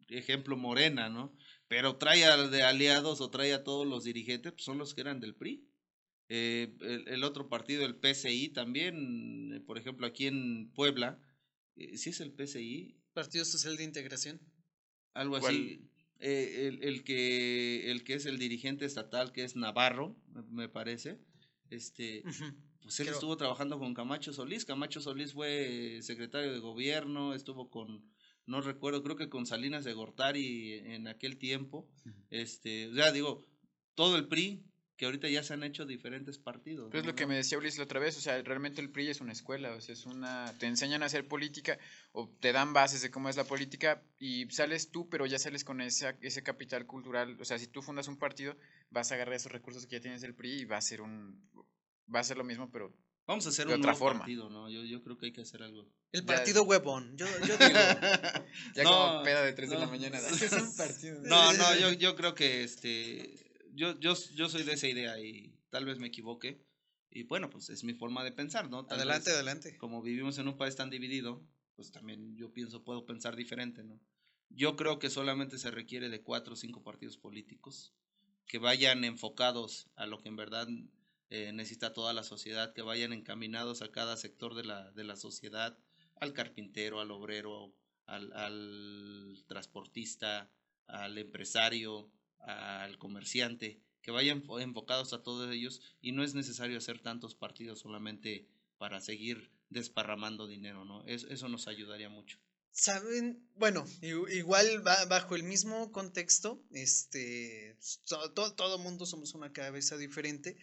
ejemplo, Morena, ¿no? Pero trae a, de aliados o trae a todos los dirigentes, pues son los que eran del PRI. Eh, el, otro partido, el PCI, también, eh, por ejemplo, aquí en Puebla, eh, ¿sí es el PCI? Partido Social de Integración. Algo así. el, el, que, el que es el dirigente estatal, que es Navarro, me parece, este, pues él estuvo trabajando con Camacho Solís. Camacho Solís fue secretario de gobierno, estuvo con, no recuerdo, creo que con Salinas de Gortari en aquel tiempo. Este, o sea, digo, todo el PRI que ahorita ya se han hecho diferentes partidos. Pues es lo que me decía Ulises la otra vez, o sea, realmente el PRI es una escuela, o sea, es una, te enseñan a hacer política o te dan bases de cómo es la política y sales tú, pero ya sales con esa, ese capital cultural, o sea, si tú fundas un partido, vas a agarrar esos recursos que ya tienes del PRI y va a ser un, va a ser lo mismo, pero Vamos a hacer un otra forma. partido, ¿no? Yo, yo creo que hay que hacer algo. El partido huevón, yo, yo digo. ya no, como peda de 3 de la mañana. Es un partido. No, no, yo, yo creo que este yo, yo, yo soy de esa idea y tal vez me equivoque. Y bueno, pues es mi forma de pensar, ¿no? adelante, adelante. Como vivimos en un país tan dividido, pues también yo pienso, puedo pensar diferente, ¿no? Yo creo que solamente se requiere de cuatro o cinco partidos políticos que vayan enfocados a lo que en verdad eh, necesita toda la sociedad, que vayan encaminados a cada sector de la, de la sociedad, al carpintero, al obrero, al, al transportista, al empresario, al comerciante, que vayan enfocados a todos ellos y no es necesario hacer tantos partidos solamente para seguir desparramando dinero, ¿no? Eso, nos ayudaría mucho. Saben, bueno, igual bajo el mismo contexto, este, todo, todo mundo somos una cabeza diferente.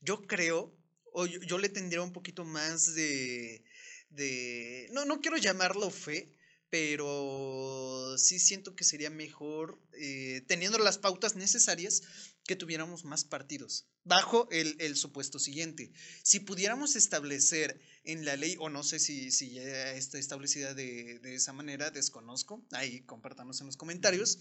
Yo creo, o yo, yo le tendría un poquito más de, de, no, no quiero llamarlo fe, pero sí siento que sería mejor, eh, teniendo las pautas necesarias, que tuviéramos más partidos, bajo el, el, supuesto siguiente. Si pudiéramos establecer en la ley, o no sé si, si ya está establecida de, de esa manera, desconozco, ahí compártanos en los comentarios,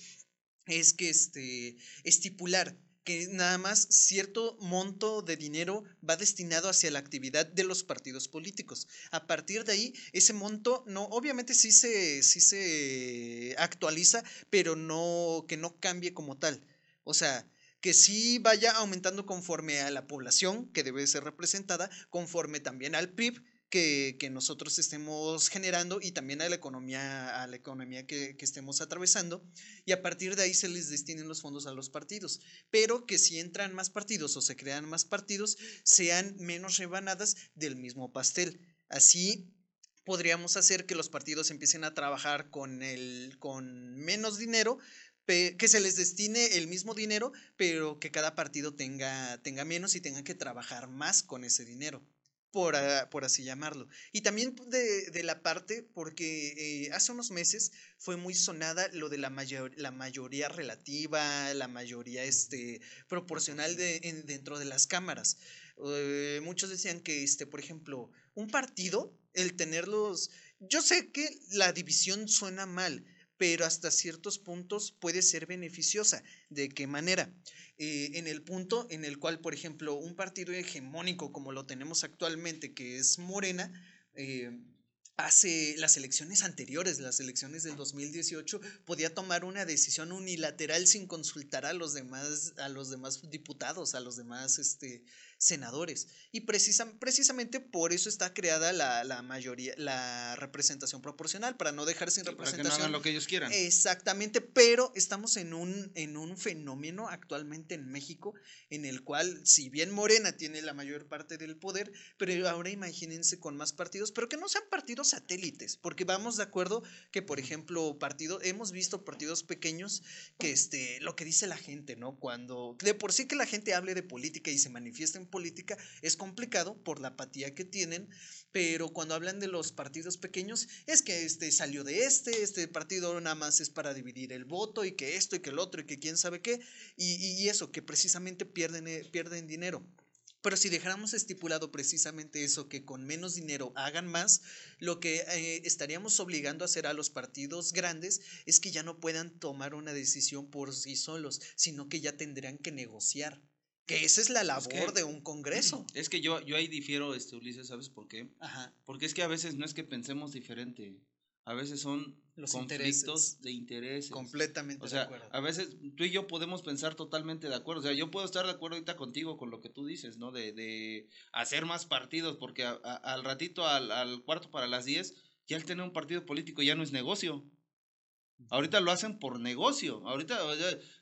es que este, estipular que nada más cierto monto de dinero va destinado hacia la actividad de los partidos políticos. A partir de ahí, ese monto no, obviamente sí se, sí se actualiza, pero no, que no cambie como tal. O sea, que sí vaya aumentando conforme a la población que debe ser representada, conforme también al PIB que, nosotros estemos generando y también a la economía, a la economía que, estemos atravesando. Y a partir de ahí se les destinen los fondos a los partidos. Pero que si entran más partidos o se crean más partidos, sean menos rebanadas del mismo pastel. Así podríamos hacer que los partidos empiecen a trabajar con, el, con menos dinero, que se les destine el mismo dinero, pero que cada partido tenga, tenga menos y tenga que trabajar más con ese dinero por, por así llamarlo. Y también de, de la parte, porque eh, hace unos meses fue muy sonada lo de la, mayor, la mayoría relativa, la mayoría este, proporcional de, dentro de las cámaras. Eh, muchos decían que, este, por ejemplo, un partido, el tenerlos, yo sé que la división suena mal, pero hasta ciertos puntos puede ser beneficiosa. ¿De qué manera? Eh, en el punto en el cual, por ejemplo, un partido hegemónico como lo tenemos actualmente, que es Morena, eh, hace las elecciones anteriores, las elecciones del 2018, podía tomar una decisión unilateral sin consultar a los demás, a los demás diputados, a los demás este, senadores. Y precisamente por eso está creada la, mayoría, la representación proporcional, para no dejar sin representación. Para que no hagan lo que ellos quieran. Exactamente, pero estamos en un, en un fenómeno actualmente en México en el cual, si bien Morena tiene la mayor parte del poder, pero ahora imagínense con más partidos, pero que no sean partidos satélites, porque vamos de acuerdo que, por ejemplo, partido, hemos visto partidos pequeños que este, lo que dice la gente, ¿no? Cuando de por sí que la gente hable de política y se manifieste en política es complicado por la apatía que tienen, pero cuando hablan de los partidos pequeños es que este salió de este, este partido nada más es para dividir el voto y que esto y que el otro y que quién sabe qué, y, y eso, que precisamente pierden, eh, pierden dinero. Pero si dejáramos estipulado precisamente eso, que con menos dinero hagan más, lo que eh, estaríamos obligando a hacer a los partidos grandes es que ya no puedan tomar una decisión por sí solos, sino que ya tendrán que negociar. Que esa es la labor de un congreso. Es que yo, yo ahí difiero, este, Ulises, ¿sabes por qué? Ajá. Porque es que a veces no es que pensemos diferente. A veces son los conflictos de intereses. Completamente o sea, A veces tú y yo podemos pensar totalmente de acuerdo. O sea, yo puedo estar de acuerdo ahorita contigo con lo que tú dices, ¿no? De, de hacer más partidos, porque al ratito, al, al, cuarto para las diez, ya el tener un partido político ya no es negocio. Ahorita lo hacen por negocio. Ahorita.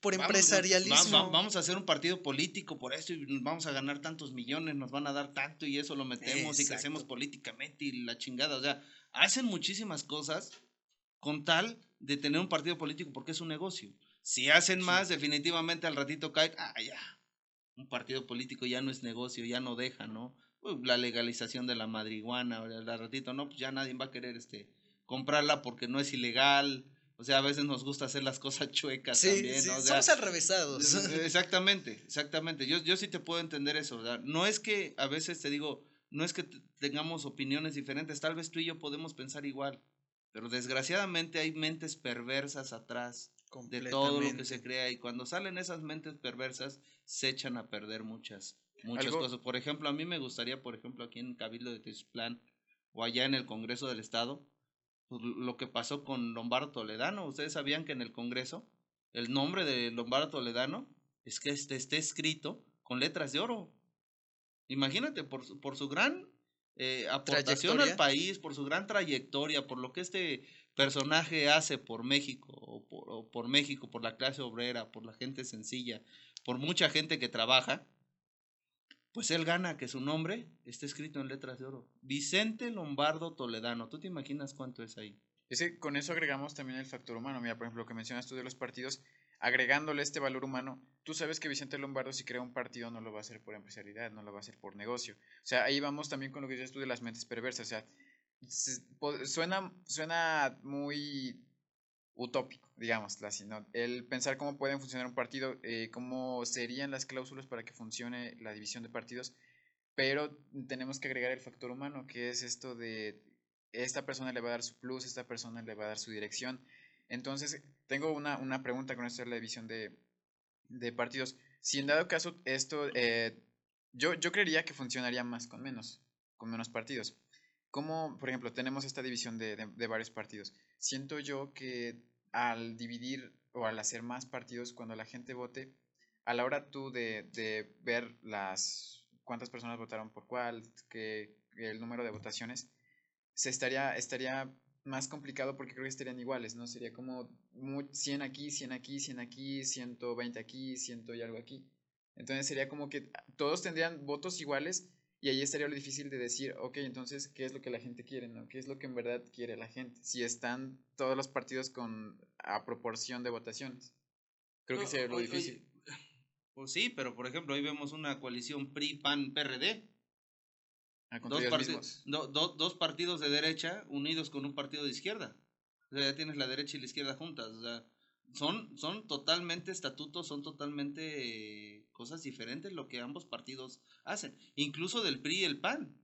Por empresarialismo. vamos a hacer un partido político por esto y vamos a ganar tantos millones, nos van a dar tanto y eso lo metemos y crecemos políticamente y la chingada. O sea, hacen muchísimas cosas con tal de tener un partido político porque es un negocio. Si hacen más, definitivamente al ratito cae. Ah, ya. Un partido político ya no es negocio, ya no deja, ¿no? La legalización de la marihuana, al ratito, no, pues ya nadie va a querer este comprarla porque no es ilegal o sea, a veces nos gusta hacer las cosas chuecas también, ¿no? somos arrevesados. Exactamente, exactamente. Yo, yo sí te puedo entender eso, ¿verdad? No es que a veces te digo, no es que tengamos opiniones diferentes, tal vez tú y yo podemos pensar igual, pero desgraciadamente hay mentes perversas atrás de todo lo que se crea y cuando salen esas mentes perversas se echan a perder muchas, muchas cosas. Por ejemplo, a mí me gustaría, por ejemplo, aquí en Cabildo de Tisplan o allá en el Congreso del Estado, pues, lo que pasó con Lombardo Toledano. Ustedes sabían que en el Congreso el nombre de Lombardo Toledano es que este, esté escrito con letras de oro. Imagínate, por, su, por su gran eh, aportación al país, por su gran trayectoria, por lo que este personaje hace por México, o por, o por México, por la clase obrera, por la gente sencilla, por mucha gente que trabaja, pues él gana que su nombre esté escrito en letras de oro. Vicente Lombardo Toledano. ¿Tú te imaginas cuánto es ahí? Ese, con eso agregamos también el factor humano. Mira, por ejemplo, lo que mencionas tú de los partidos, agregándole este valor humano, tú sabes que Vicente Lombardo si crea un partido no lo va a hacer por empresarialidad, no lo va a hacer por negocio. O sea, ahí vamos también con lo que dices tú de las mentes perversas. O sea, suena, suena muy utópico, digamos, así, ¿no? El pensar cómo pueden funcionar un partido, eh, cómo serían las cláusulas para que funcione la división de partidos, pero tenemos que agregar el factor humano, que es esto de esta persona le va a dar su plus, esta persona le va a dar su dirección. Entonces, tengo una, una pregunta con esto de la división de, de partidos. Si en dado caso esto, eh, yo, yo creería que funcionaría más con menos, con menos partidos. Como, por ejemplo, tenemos esta división de, de- de varios partidos. Siento yo que al dividir o al hacer más partidos, cuando la gente vote, a la hora tú de, de ver las cuántas personas votaron por cuál, que el número de votaciones, se estaría, estaría más complicado porque creo que estarían iguales, ¿no? Sería como mu- 100 aquí, 100 aquí, 100 aquí, 120 aquí, 100 y algo aquí. Entonces sería como que todos tendrían votos iguales y ahí estaría lo difícil de decir, ok, entonces, ¿qué es lo que la gente quiere, no? ¿Qué es lo que en verdad quiere la gente? Si están todos los partidos con a proporción de votaciones. Creo que sería lo difícil. Pues sí, pero por ejemplo, hoy vemos una coalición PRI-PAN-PRD. Ah, Dos, ellos parti- mismos. do- do- dos partidos de derecha unidos con un partido de izquierda. O sea, ya tienes la derecha y la izquierda juntas. O sea, son, son totalmente estatutos, son totalmente eh, cosas diferentes lo que ambos partidos hacen. Incluso del PRI y el PAN.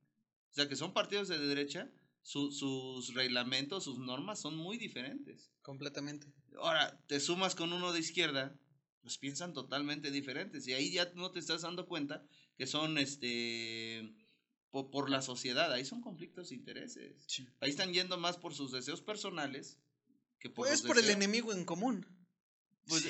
O sea, que son partidos de derecha, su- sus reglamentos, sus normas son muy diferentes. Completamente. Ahora, te sumas con uno de izquierda, pues piensan totalmente diferentes. Y ahí ya no te estás dando cuenta que son este po- por, la sociedad, ahí son conflictos de intereses. Sí. Ahí están yendo más por sus deseos personales que por Pues los por el enemigo en común. Pues,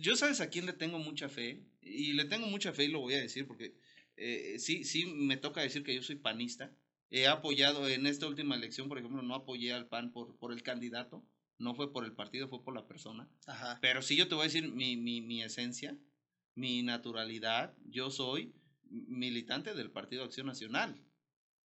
yo sabes a quién le tengo mucha fe, y le tengo mucha fe y lo voy a decir porque eh, sí, sí me toca decir que yo soy panista. He apoyado en esta última elección, por ejemplo, no apoyé al PAN por, por el candidato, no fue por el partido, fue por la persona. Ajá. Pero sí yo te voy a decir mi, mi, mi esencia, mi naturalidad. Yo soy militante del Partido Acción Nacional.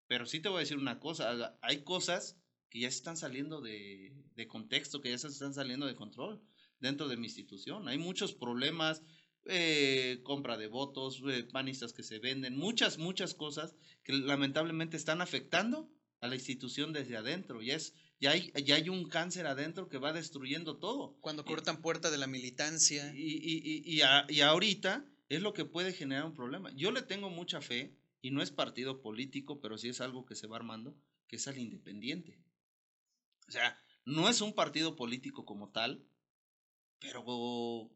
Pero sí te voy a decir una cosa, hay cosas que ya se están saliendo de, de contexto, que ya se están saliendo de control dentro de mi institución. Hay muchos problemas, eh, compra de votos, eh, panistas que se venden, muchas, muchas cosas que lamentablemente están afectando a la institución desde adentro. Ya, es, ya, hay, ya hay un cáncer adentro que va destruyendo todo. Cuando cortan puerta de la militancia. y, y, y, y, a- y ahorita es lo que puede generar un problema. Yo le tengo mucha fe, y no es partido político, pero sí es algo que se va armando, que es al independiente. O sea, no es un partido político como tal, pero,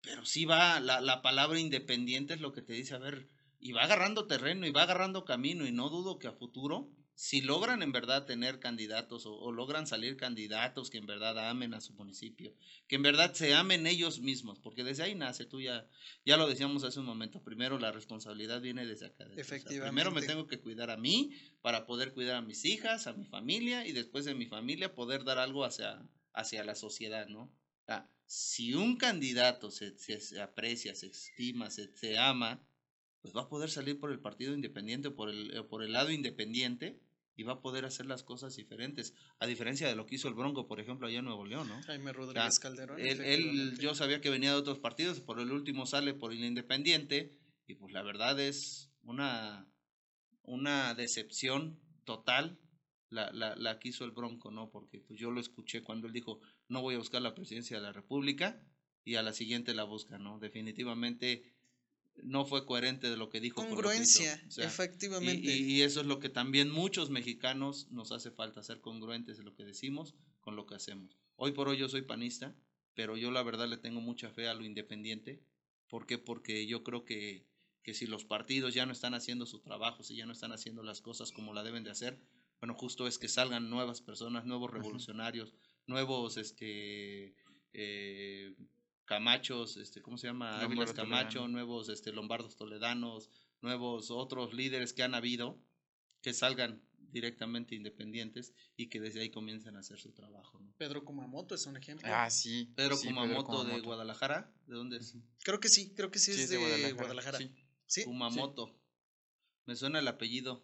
pero sí va, la, la palabra independiente es lo que te dice, a ver, y va agarrando terreno y va agarrando camino, y no dudo que a futuro, si logran en verdad tener candidatos o, o logran salir candidatos que en verdad amen a su municipio, que en verdad se amen ellos mismos, porque desde ahí nace, tú ya, ya lo decíamos hace un momento, primero la responsabilidad viene desde acá. o sea, primero me Efectivamente. tengo que cuidar a mí para poder cuidar a mis hijas, a mi familia y después de mi familia poder dar algo hacia, hacia la sociedad, ¿no? Si un candidato se, se- aprecia, se estima, se, se ama, pues va a poder salir por el partido independiente, por el, eh, por el lado independiente y va a poder hacer las cosas diferentes, a diferencia de lo que hizo el Bronco, por ejemplo, allá en Nuevo León, ¿no? Jaime Rodríguez Calderón. Él, él- yo sabía que venía de otros partidos, por el último sale por el Independiente, y pues la verdad es una, una decepción total la, la, la que hizo el Bronco, ¿no? Porque pues yo lo escuché cuando él dijo, no voy a buscar la presidencia de la República, y a la siguiente la busca, ¿no? Definitivamente no fue coherente de lo que dijo. Congruencia, O sea, efectivamente. y, y eso es lo que también muchos mexicanos nos hace falta, ser congruentes de lo que decimos con lo que hacemos. Hoy por hoy yo soy panista, pero yo la verdad le tengo mucha fe a lo independiente. ¿Por qué? Porque yo creo que, que si los partidos ya no están haciendo su trabajo, si ya no están haciendo las cosas como la deben de hacer, bueno, justo es que salgan nuevas personas, nuevos revolucionarios, nuevos, este, eh, Camachos, este, ¿cómo se llama? Ávilas Camacho, Toledano. nuevos este, Lombardos Toledanos, nuevos otros líderes que han habido, que salgan directamente independientes y que desde ahí comiencen a hacer su trabajo. ¿no? Pedro Kumamoto es un ejemplo. Ah, sí. Pedro sí, Kumamoto de Kumamoto. Guadalajara, ¿de dónde es? Creo que sí, creo que sí, Sí, es de, Guadalajara. sí. Sí. Kumamoto. Me suena el apellido.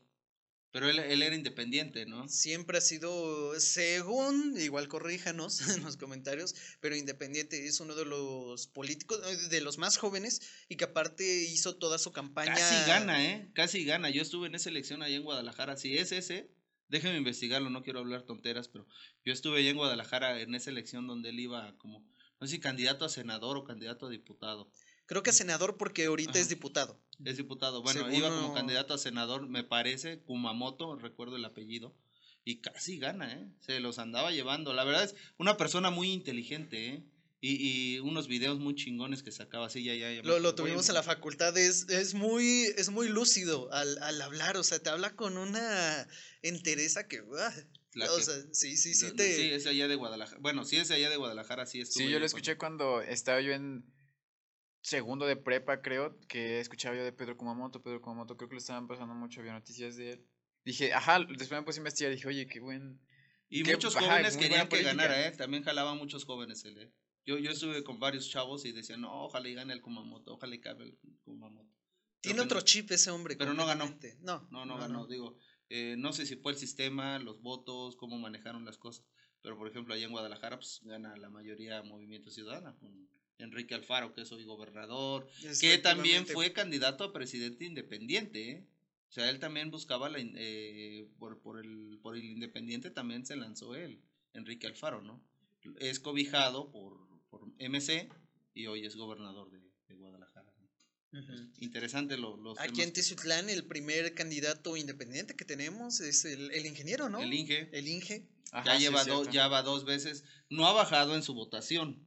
Pero él, él era independiente, ¿no? Siempre ha sido, según, igual corríjanos en los comentarios, pero Independiente es uno de los políticos, eh, de los más jóvenes, y que aparte hizo toda su campaña. Casi gana, ¿eh? Casi gana. Yo estuve en esa elección allá en Guadalajara. Si es ese, déjenme investigarlo, no quiero hablar tonteras, pero yo estuve allá en Guadalajara en esa elección donde él iba como, no sé si candidato a senador o candidato a diputado. Creo que senador porque ahorita Ajá. es diputado. Es diputado. Bueno, Según iba como candidato a senador, me parece, Kumamoto, recuerdo el apellido. Y casi gana, ¿eh? Se los andaba llevando. La verdad es una persona muy inteligente, ¿eh? Y, y unos videos muy chingones que sacaba así, ya, ya, ya. Lo, tuvimos en la facultad, es, es, muy, es muy lúcido al, al hablar, o sea, te habla con una entereza que... La o que- sea, sí, sí, sí, te... Sí, es allá de Guadalajara. Bueno, sí es allá de Guadalajara, sí estuvo. Sí, yo lo escuché cuando estaba yo en segundo de prepa, creo, que escuchaba yo de Pedro Kumamoto. Pedro Kumamoto, creo que lo estaban pasando mucho, había noticias de él. Dije, ajá, después me puse a investigar y dije, oye, qué buen. Y Qué- muchos ajá, jóvenes querían que ganara, ¿eh? También jalaban muchos jóvenes él, ¿eh? Yo, yo estuve con varios chavos y decían, no, ojalá y gane el Kumamoto, ojalá y cabe el Kumamoto. Tiene otro no- chip ese hombre. Pero no ganó. completamente. No, No, no ganó, digo, eh, no sé si fue el sistema, los votos, cómo manejaron las cosas, pero por ejemplo allá en Guadalajara pues gana la mayoría Movimiento Ciudadano con Enrique Alfaro, que es hoy gobernador, que también fue candidato a presidente independiente, ¿eh? O sea, él también buscaba la, eh, por, por, el, por el independiente, también se lanzó él, Enrique Alfaro, ¿no? Es cobijado por, por MC y hoy es gobernador de, de Guadalajara. Interesante lo, los Aquí temas en Tizutlán el primer candidato independiente que tenemos es el, el ingeniero, ¿no? el Inge. El Inge. Ajá, ya sí, lleva cierto. ya va dos veces, no ha bajado en su votación.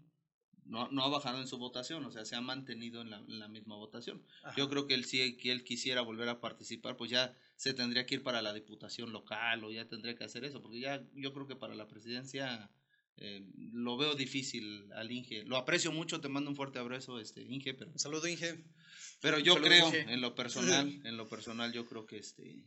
No, no ha bajado en su votación, o sea, se ha mantenido en la, en la misma votación. Yo creo que él sí, que él quisiera volver a participar, pues ya se tendría que ir para la diputación local o ya tendría que hacer eso, porque ya yo creo que para la presidencia eh, lo veo difícil al Inge. Lo aprecio mucho, te mando un fuerte abrazo, este Inge, pero, Un saludo, Inge. pero yo creo, Inge. en lo personal, en lo personal, yo creo que este,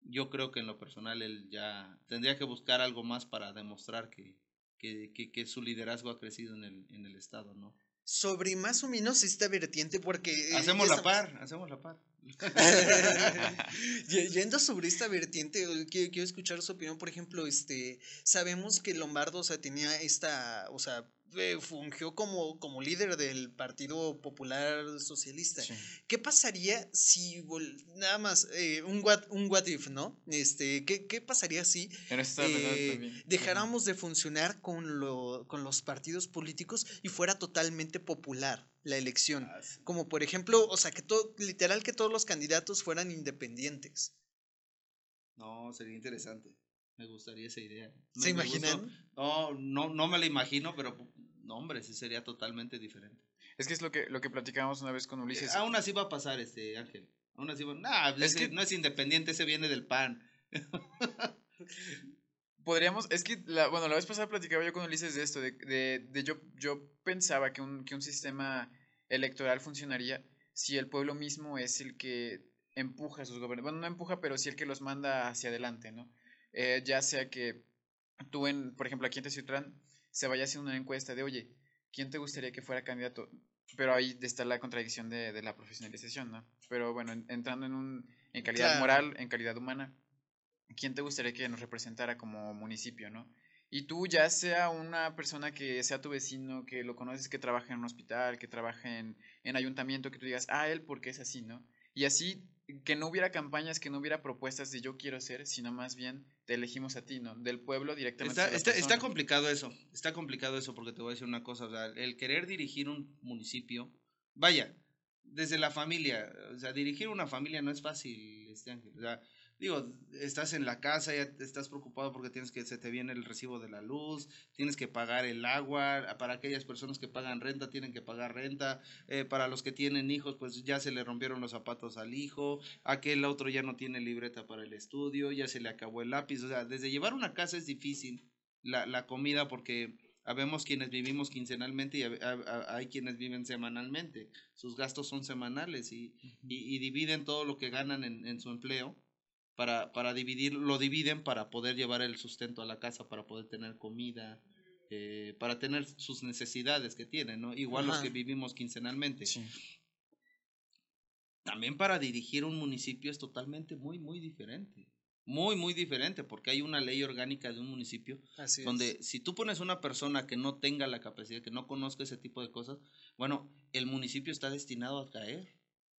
yo creo que en lo personal él ya tendría que buscar algo más para demostrar que, que, que, que su liderazgo ha crecido en el, en el estado, ¿no? Sobre más o menos esta vertiente, porque. eh, Hacemos la estamos- par, hacemos la par. Ye- Yendo sobre esta vertiente, quiero, quiero escuchar su opinión. Por ejemplo, este, sabemos que Lombardo, o sea, tenía esta, o sea, eh, fungió como, como líder del Partido Popular Socialista. Sí. ¿Qué pasaría si, nada más, eh, un, what, un what if, ¿no? Este, ¿qué, qué pasaría si eh, dejáramos de funcionar con, lo, con los partidos políticos y fuera totalmente popular la elección? Ah, sí. Como por ejemplo, o sea, que todo, literal que todos los candidatos fueran independientes. No, sería interesante. Me gustaría esa idea. ¿Se gustó. imaginan? No, no, no me la imagino, pero no, hombre, sí sería totalmente diferente. Es que es lo que, lo que platicábamos una vez con Ulises. Aún así va a pasar, este Ángel. Aún así va. Nah, Es que- no es independiente, ese viene del PAN. Podríamos, es que, la, bueno, la vez pasada platicaba yo con Ulises de esto, de, de, de yo, yo pensaba que un, que un sistema electoral funcionaría si el pueblo mismo es el que empuja a sus gobernantes, bueno, no empuja, pero sí el que los manda hacia adelante, ¿no? Eh, ya sea que tú, en, por ejemplo, aquí en Teciutlán, se vaya haciendo una encuesta de, oye, ¿quién te gustaría que fuera candidato? Pero ahí está la contradicción de, de la profesionalización, ¿no? Pero bueno, en- entrando en, un, en calidad Claro. moral, en calidad humana, ¿quién te gustaría que nos representara como municipio, no? Y tú ya sea una persona que sea tu vecino, que lo conoces, que trabaja en un hospital, que trabaja en, en ayuntamiento, que tú digas, ah, él porque es así, ¿no? Y así que no hubiera campañas, que no hubiera propuestas de yo quiero ser, sino más bien te elegimos a ti, ¿no? Del pueblo directamente. Está, está, complicado eso, está complicado eso porque te voy a decir una cosa, o sea, el querer dirigir un municipio, vaya, desde la familia, o sea, dirigir una familia no es fácil, este Ángel, o sea, digo, estás en la casa, ya te estás preocupado porque tienes que, se te viene el recibo de la luz, tienes que pagar el agua, para aquellas personas que pagan renta tienen que pagar renta, eh, para los que tienen hijos, pues ya se le rompieron los zapatos al hijo, aquel otro ya no tiene libreta para el estudio, ya se le acabó el lápiz, o sea, desde llevar una casa es difícil la, la comida porque habemos quienes vivimos quincenalmente y hay quienes viven semanalmente, sus gastos son semanales y, y, y dividen todo lo que ganan en, en su empleo para, para dividir, lo dividen para poder llevar el sustento a la casa, para poder tener comida, eh, para tener sus necesidades que tienen, ¿no? Igual los que vivimos quincenalmente Sí. también para dirigir un municipio es totalmente muy, muy diferente. Muy, muy diferente, porque hay una ley orgánica de un municipio Así es. donde si tú pones una persona que no tenga la capacidad, que no conozca ese tipo de cosas, bueno, el municipio está destinado a caer,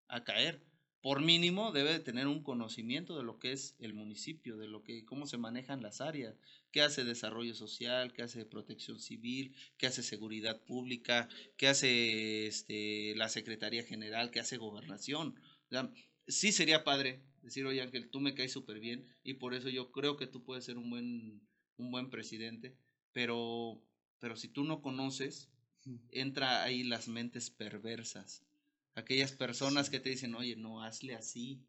a caer. Por mínimo debe de tener un conocimiento de lo que es el municipio, de lo que cómo se manejan las áreas, qué hace desarrollo social, qué hace protección civil, qué hace seguridad pública, qué hace este, la Secretaría General, qué hace gobernación. sí sería padre decir, oye Ángel, tú me caes súper bien y por eso yo creo que tú puedes ser un buen, un buen presidente, pero, pero si tú no conoces, entra ahí las mentes perversas aquellas personas que te dicen, oye, no, hazle así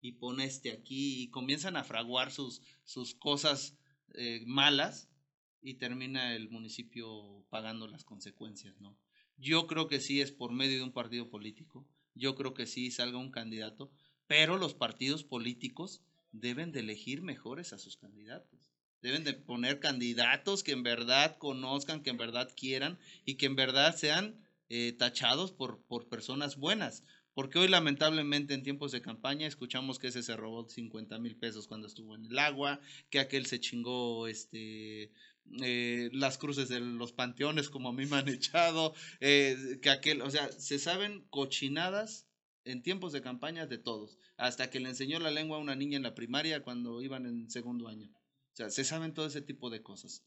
y pon este aquí y comienzan a fraguar sus, sus cosas eh, malas y termina el municipio pagando las consecuencias, ¿no? Yo creo que sí es por medio de un partido político, yo creo que sí salga un candidato, pero los partidos políticos deben de elegir mejores a sus candidatos. Deben de poner candidatos que en verdad conozcan, que en verdad quieran y que en verdad sean eh, tachados por, por personas buenas. Porque hoy lamentablemente en tiempos de campaña escuchamos que ese se robó 50 mil pesos cuando estuvo en el agua, que aquel se chingó este, eh, las cruces de los panteones como a mí me han echado, eh, que aquel, o sea, se saben cochinadas en tiempos de campaña de todos, hasta que le enseñó la lengua a una niña en la primaria cuando iban en segundo año. O sea, se saben todo ese tipo de cosas.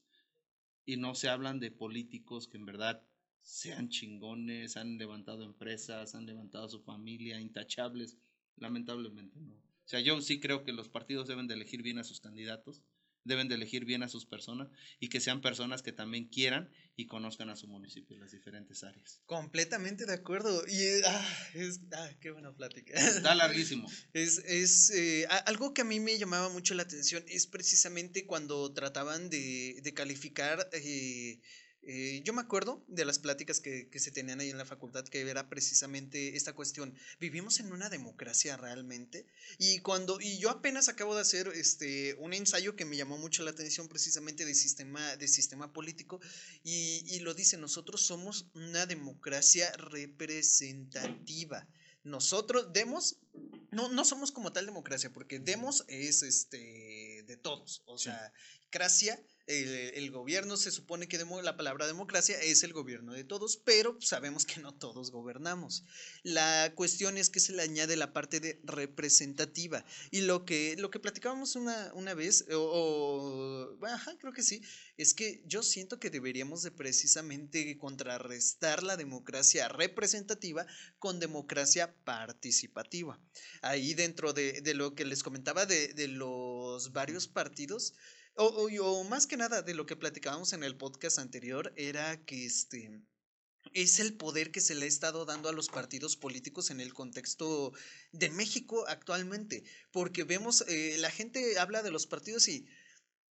Y no se hablan de políticos que en verdad sean chingones, han levantado empresas, han levantado su familia, intachables. Lamentablemente no. O sea, yo sí creo que los partidos deben de elegir bien a sus candidatos, deben de elegir bien a sus personas y que sean personas que también quieran y conozcan a su municipio en las diferentes áreas. Completamente de acuerdo. Y ah, es, ah, qué buena plática. Está larguísimo. es es eh, algo que a mí me llamaba mucho la atención es precisamente cuando trataban de, de calificar eh, eh, yo me acuerdo de las pláticas que, se tenían ahí en la facultad, que era precisamente esta cuestión. ¿Vivimos en una democracia realmente? Y cuando, y yo apenas acabo de hacer este, un ensayo que me llamó mucho la atención precisamente de sistema, de sistema político, y, y lo dice, nosotros somos una democracia representativa. Nosotros, demos, no, no somos como tal democracia, porque demos es este de todos. O sea, democracia el, gobierno se supone que la palabra democracia es el gobierno de todos, pero sabemos que no todos gobernamos. La cuestión es que se le añade la parte de representativa. Y lo que, lo que platicábamos una, una vez, o, creo que sí, es que yo siento que deberíamos de precisamente contrarrestar la democracia representativa con democracia participativa. Ahí dentro de, de lo que les comentaba de, de varios partidos, o, más que nada de lo que platicábamos en el podcast anterior era que este es el poder que se le ha estado dando a los partidos políticos en el contexto de México actualmente. Porque vemos, eh, la gente habla de los partidos y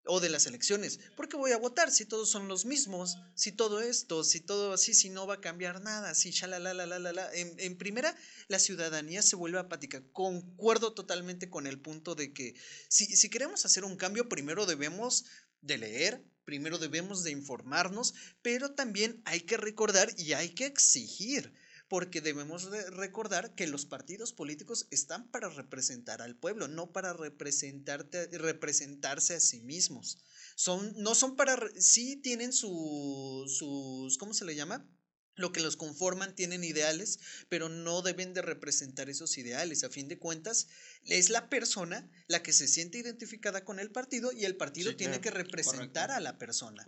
o de las elecciones. ¿Por qué voy a votar si todos son los mismos? Si todo esto, si todo así, si no va a cambiar nada, si la la la la la En, en primera, la ciudadanía se vuelve apática. Concuerdo totalmente con el punto de que si, si queremos hacer un cambio, primero debemos de leer, primero debemos de informarnos, pero también hay que recordar y hay que exigir porque debemos recordar que los partidos políticos están para representar al pueblo, no para representarse a sí mismos. Son, no son para, sí tienen sus, ¿cómo se le llama? Lo que los conforman tienen ideales, pero no deben de representar esos ideales. A fin de cuentas, es la persona la que se siente identificada con el partido y el partido tiene que representar a la persona.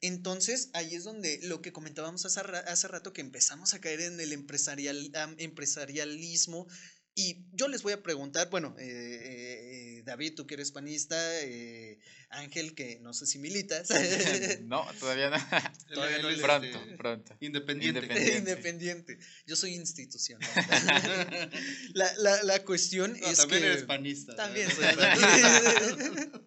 Entonces, ahí es donde lo que comentábamos hace, hace rato, que empezamos a caer en el empresarial, empresarialismo. Y yo les voy a preguntar, bueno, eh, eh, David, tú que eres panista, eh, Ángel, que no sé si militas. no, todavía no. todavía no. Pronto, pronto. Independiente. Independiente. Yo soy institucional. la, la, la cuestión es también que... eres panista. También soy panista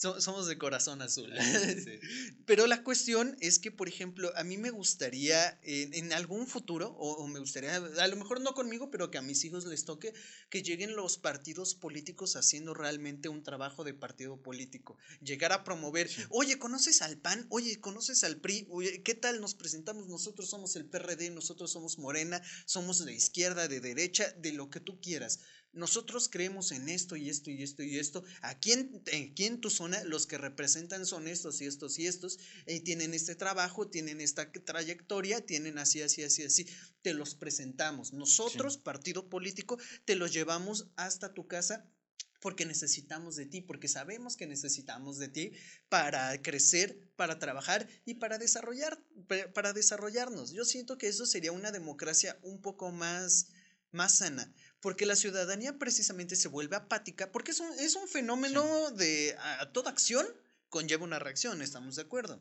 somos de corazón azul. Pero la cuestión es que, por ejemplo, a mí me gustaría en, algún futuro, o, me gustaría, a lo mejor no conmigo, pero que a mis hijos les toque, que lleguen los partidos políticos haciendo realmente un trabajo de partido político. Llegar a promover, oye, ¿conoces al PAN? Oye, ¿conoces al PRI? Oye, ¿qué tal nos presentamos? Nosotros somos el PRD, nosotros somos Morena, somos de izquierda, de derecha, de lo que tú quieras nosotros creemos en esto y esto y esto y esto. Aquí en, aquí en tu zona los que representan son estos y estos y estos. Y tienen este trabajo, tienen esta trayectoria, tienen así, así, así, así. Te los presentamos. Nosotros, partido político, te los llevamos hasta tu casa porque necesitamos de ti, porque sabemos que necesitamos de ti para crecer, para trabajar y para desarrollar, para desarrollarnos. Yo siento que eso sería una democracia un poco más, más sana, porque la ciudadanía precisamente se vuelve apática, porque es un, es un fenómeno de a, toda acción conlleva una reacción, estamos de acuerdo.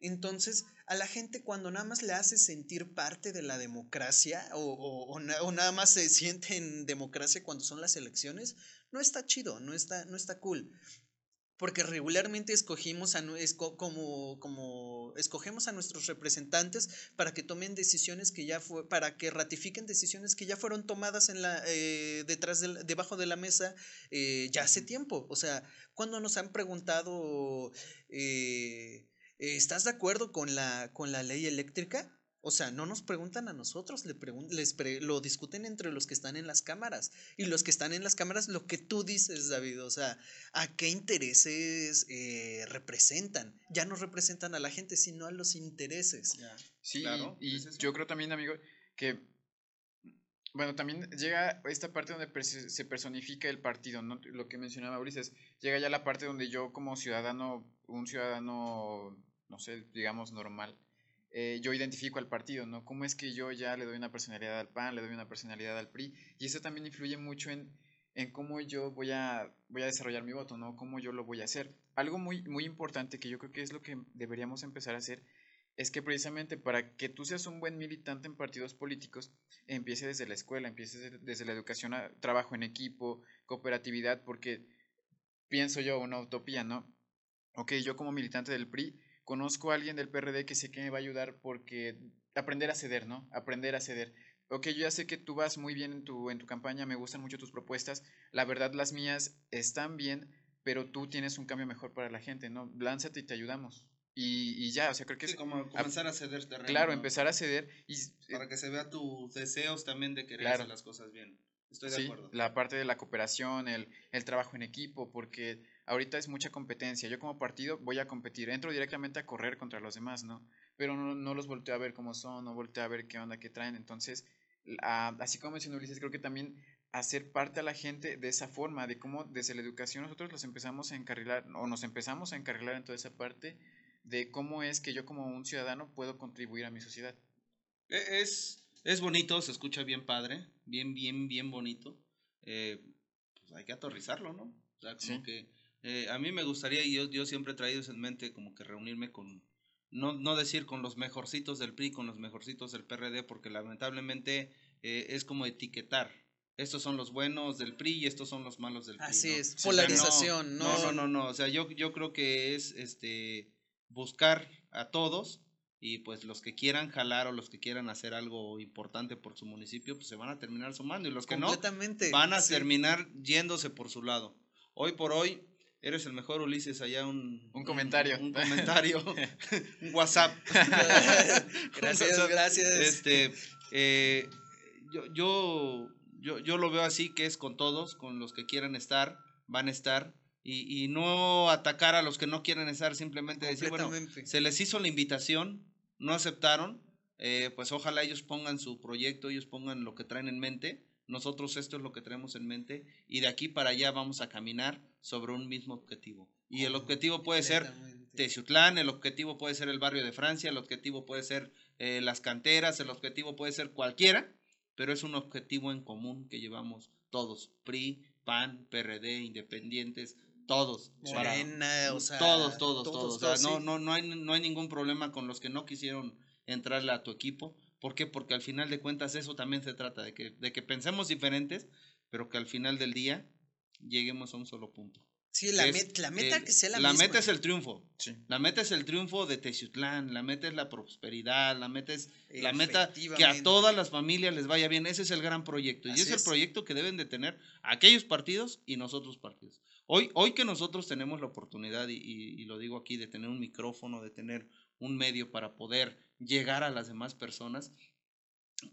Entonces, a la gente cuando nada más le hace sentir parte de la democracia o, o, o, nada más se siente en democracia cuando son las elecciones, no está chido, no está, no está cool. Porque regularmente escogimos a, como, como escogemos a nuestros representantes para que tomen decisiones que ya fue, para que ratifiquen decisiones que ya fueron tomadas en la, eh, detrás debajo de la mesa eh, ya hace tiempo. O sea, cuando nos han preguntado, eh, ¿estás de acuerdo con la, con la ley eléctrica? O sea, no nos preguntan a nosotros, le les lo discuten entre los que están en las cámaras. Y los que están en las cámaras, lo que tú dices, David, o sea, ¿a qué intereses eh, representan? Ya no representan a la gente, sino a los intereses. Sí, y, yo creo también, amigo, que, bueno, también llega esta parte donde se personifica el partido, ¿no? Lo que mencionaba Ulises, llega ya la parte donde yo como ciudadano, un ciudadano, no sé, digamos, normal, eh, yo identifico al partido, ¿no? ¿Cómo es que yo ya le doy una personalidad al PAN, le doy una personalidad al PRI? Y eso también influye mucho en, en cómo yo voy a, voy a desarrollar mi voto, ¿no? Cómo yo lo voy a hacer. Algo muy, muy importante que yo creo que es lo que deberíamos empezar a hacer es que precisamente para que tú seas un buen militante en partidos políticos, empiece desde la escuela, empiece desde la educación, trabajo en equipo, cooperatividad, porque pienso yo una utopía, ¿no? Ok, yo como militante del PRI, conozco a alguien del PRD que sé que me va a ayudar porque aprender a ceder, ¿no? Aprender a ceder. Ok, yo ya sé que tú vas muy bien en tu, en tu campaña, me gustan mucho tus propuestas, la verdad las mías están bien, pero tú tienes un cambio mejor para la gente, ¿no? Lánzate y te ayudamos. Y, y ya, o sea, creo que es... como comenzar a, ceder terreno. Claro, empezar a ceder y... Para que se vea tus deseos también de querer hacer las cosas bien. Estoy de sí, acuerdo. La parte de la cooperación, el, el trabajo en equipo, porque ahorita es mucha competencia. Yo como partido voy a competir, entro directamente a correr contra los demás, ¿no? Pero no, no los volteo a ver cómo son, no volteo a ver qué onda, qué traen. Entonces, así como mencionó Ulises, creo que también hacer parte a la gente de esa forma, de cómo desde la educación nosotros los empezamos a encarrilar, o nos empezamos a encarrilar en toda esa parte de cómo es que yo como un ciudadano puedo contribuir a mi sociedad. E, es, es bonito, se escucha bien padre, bien, bien, bien bonito. Eh, pues hay que aterrizarlo, ¿no? O sea, como que eh, a mí me gustaría, y yo, yo siempre he traído eso en mente, como que reunirme con, no, no decir con los mejorcitos del PRI, con los mejorcitos del PRD, porque lamentablemente eh, es como etiquetar. Estos son los buenos del PRI y estos son los malos del PRI. Así es, polarización, no, no, no, no, o sea, yo, yo creo que es este buscar a todos y pues los que quieran jalar o los que quieran hacer algo importante por su municipio, pues se van a terminar sumando y los que no van a terminar yéndose por su lado. Hoy por hoy, Eres el mejor Ulises, allá un, un comentario. Un, comentario, un WhatsApp. gracias, gracias. Este, eh, yo, yo, yo, yo, lo veo así, que es con todos, con los que quieran estar, van a estar. Y, y no atacar a los que no quieren estar, simplemente decir, bueno, se les hizo la invitación, no aceptaron, eh, pues ojalá ellos pongan su proyecto, ellos pongan lo que traen en mente nosotros esto es lo que tenemos en mente y de aquí para allá vamos a caminar sobre un mismo objetivo. Y el objetivo puede ser Teciutlán, el objetivo puede ser el barrio de Francia, el objetivo puede ser eh, las canteras, el objetivo puede ser cualquiera, pero es un objetivo en común que llevamos todos, PRI, PAN, PRD, independientes, todos. Morena, o sea, todos, todos, todos. no, no, no, hay, no hay ningún problema con los que no quisieron entrarle a tu equipo. ¿Por qué? Porque al final de cuentas eso también se trata, de que, de que pensemos diferentes, pero que al final del día lleguemos a un solo punto. Sí, la, la meta que sea la, la meta es el triunfo. Sí. La meta es el triunfo de Teciutlán, la meta es la prosperidad, la meta es la meta que a todas las familias les vaya bien. Ese es el gran proyecto y es el proyecto que deben de tener aquellos partidos y nosotros partidos. Hoy, hoy que nosotros tenemos la oportunidad, y, y lo digo aquí, de tener un micrófono, de tener un medio para poder llegar a las demás personas,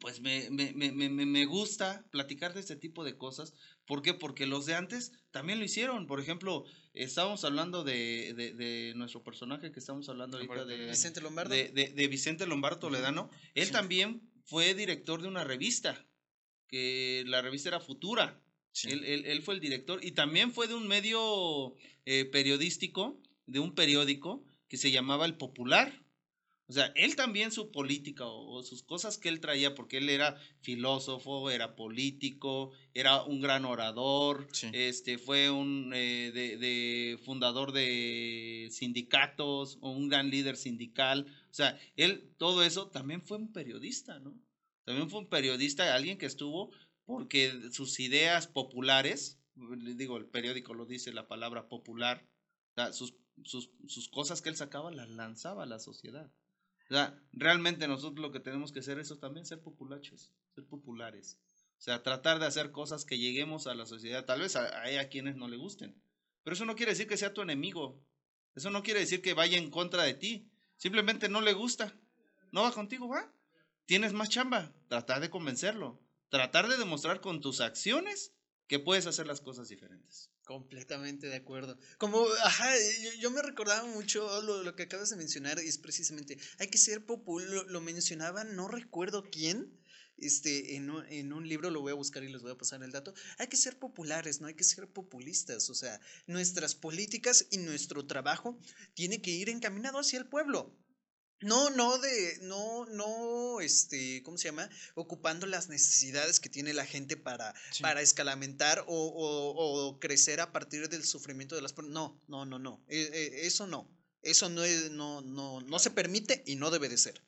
pues me, me, me, me, me gusta platicar de este tipo de cosas. ¿Por qué? Porque los de antes también lo hicieron. Por ejemplo, estábamos hablando de, de, de nuestro personaje que estamos hablando ahorita de Vicente Lombardo. de, de- de Vicente Lombardo Toledano. Él Sí. también fue director de una revista, que la revista era Futura. Sí. Él, él- él fue el director y también fue de un medio eh, periodístico, de un periódico que se llamaba El Popular. O sea, él también su política o, o sus cosas que él traía, porque él era filósofo, era político, era un gran orador, Sí. este, fue un eh, de, de fundador de sindicatos o un gran líder sindical. O sea, él, todo eso, también fue un periodista, ¿no? También fue un periodista, alguien que estuvo porque sus ideas populares, digo, el periódico lo dice la palabra popular, o sea, sus, sus, sus cosas que él sacaba las lanzaba a la sociedad. O sea, realmente nosotros lo que tenemos que hacer eso también, ser populachos, ser populares. O sea, tratar de hacer cosas que lleguemos a la sociedad. Tal vez a, a quienes no le gusten. Pero eso no quiere decir que sea tu enemigo. Eso no quiere decir que vaya en contra de ti. Simplemente no le gusta. No va contigo, va. Tienes más chamba. Tratar de convencerlo. Tratar de demostrar con tus acciones que puedes hacer las cosas diferentes. Completamente de acuerdo. Como, ajá, yo, yo me recordaba mucho lo, lo que acabas de mencionar, es precisamente, hay que ser popular, lo, lo mencionaba, no recuerdo quién, este, en un, en un libro lo voy a buscar y les voy a pasar el dato, hay que ser populares, no hay que ser populistas, o sea, nuestras políticas y nuestro trabajo tiene que ir encaminado hacia el pueblo. No, no de, no, no, este, ¿cómo se llama? Ocupando las necesidades que tiene la gente para, Sí. para escalamentar o, o- o crecer a partir del sufrimiento de las personas. No, no, no, no. Eh, eh, eso no. Eso no, no, no, no se permite y no debe de ser.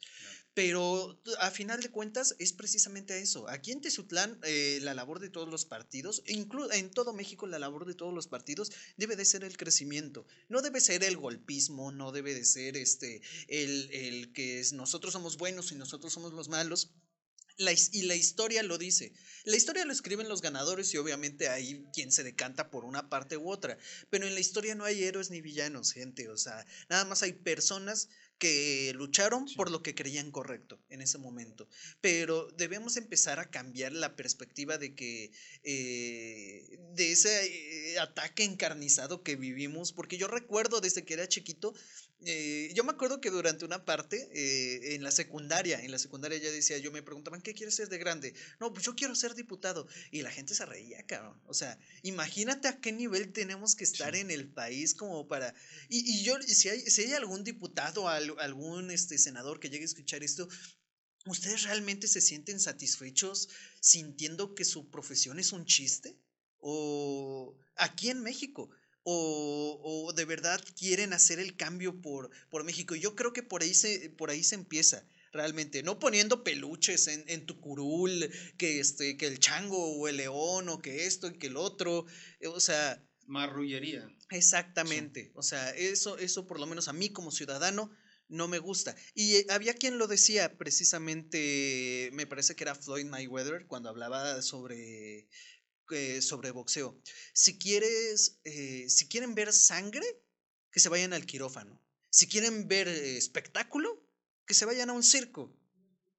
Pero a final de cuentas es precisamente eso. Aquí en Tezutlán eh, la labor de todos los partidos, inclu- en todo México la labor de todos los partidos debe de ser el crecimiento. No debe ser el golpismo, no debe de ser este el, el que es- nosotros somos buenos y nosotros somos los malos. La y la historia lo dice. La historia lo escriben los ganadores y obviamente hay quien se decanta por una parte u otra. Pero en la historia no hay héroes ni villanos, gente. O sea, nada más hay personas que lucharon Sí. por lo que creían correcto en ese momento. Pero debemos empezar a cambiar la perspectiva de que eh, de ese eh, ataque encarnizado que vivimos, porque yo recuerdo desde que era chiquito, eh, yo me acuerdo que durante una parte eh, en la secundaria, en la secundaria ya decía, yo me preguntaban, ¿qué quieres ser de grande? No, pues yo quiero ser diputado. Y la gente se reía, cabrón. O sea, imagínate a qué nivel tenemos que estar Sí. en el país como para... Y, y yo, si hay, si hay algún diputado, al- algún este, senador que llegue a escuchar esto, ¿ustedes realmente se sienten satisfechos sintiendo que su profesión es un chiste? ¿O aquí en México? O, o de verdad quieren hacer el cambio por, por México. Y yo creo que por ahí se, por ahí se empieza realmente, no poniendo peluches en, en tu curul, que, este, que el chango o el león o que esto y que el otro, eh, o sea, Marrullería. exactamente, o sea, eso, eso por lo menos a mí como ciudadano no me gusta. Y eh, había quien lo decía precisamente, me parece que era Floyd Mayweather, cuando hablaba sobre, eh, sobre boxeo. Si quieres, eh, si quieren ver sangre, que se vayan al quirófano. Si quieren ver eh, espectáculo, que se vayan a un circo.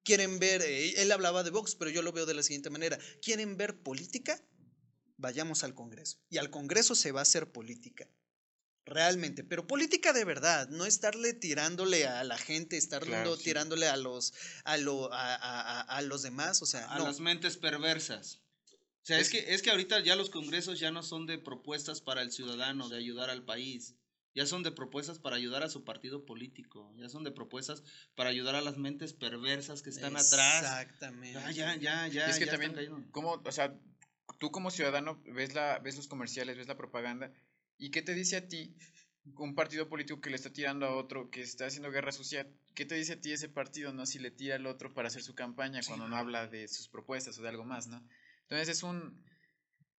Quieren ver, él hablaba de box, pero yo lo veo de la siguiente manera. ¿Quieren ver política? Vayamos al Congreso. Y al Congreso se va a hacer política. Realmente, pero política de verdad, no estarle tirándole a la gente, estarle Claro, sí. tirándole a los, a, lo, a, a- a- a los demás, o sea, a no. las mentes perversas. O sea, es, Es- que, es que ahorita ya los congresos ya no son de propuestas para el ciudadano, de ayudar al país. Ya son de propuestas para ayudar a su partido político. Ya son de propuestas para ayudar a las mentes perversas que están atrás. Exactamente. Ya, ya, ya, ya. Y es que ya también. ¿cómo, o sea, tú como ciudadano ves, la, ves los comerciales, ves la propaganda, ¿y qué te dice a ti un partido político que le está tirando a otro, que está haciendo guerra social? ¿Qué te dice a ti ese partido, no? Si le tira al otro para hacer su campaña cuando no habla de sus propuestas o de algo más, ¿no? Entonces es un,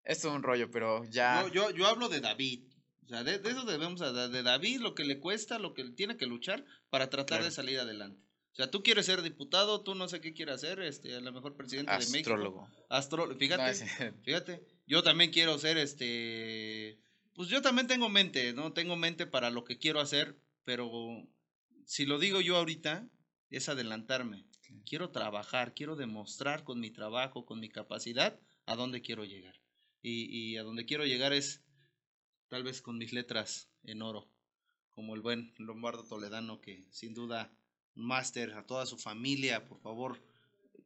es un rollo, pero ya... Yo, yo, yo hablo de David. O sea, de, de eso debemos hablar. De David, lo que le cuesta, lo que tiene que luchar para tratar Claro. de salir adelante. O sea, tú quieres ser diputado, tú no sé qué quieres hacer, este, a lo mejor presidente de México. Astrólogo. Astrólogo. Fíjate. No, ese- Fíjate, yo también quiero ser este. Pues yo también tengo mente, ¿no? Tengo mente para lo que quiero hacer, pero si lo digo yo ahorita, es adelantarme. Quiero trabajar, quiero demostrar con mi trabajo, con mi capacidad, a dónde quiero llegar. Y, y a dónde quiero llegar es tal vez con mis letras en oro, como el buen Lombardo Toledano, que sin duda, máster, a toda su familia, por favor,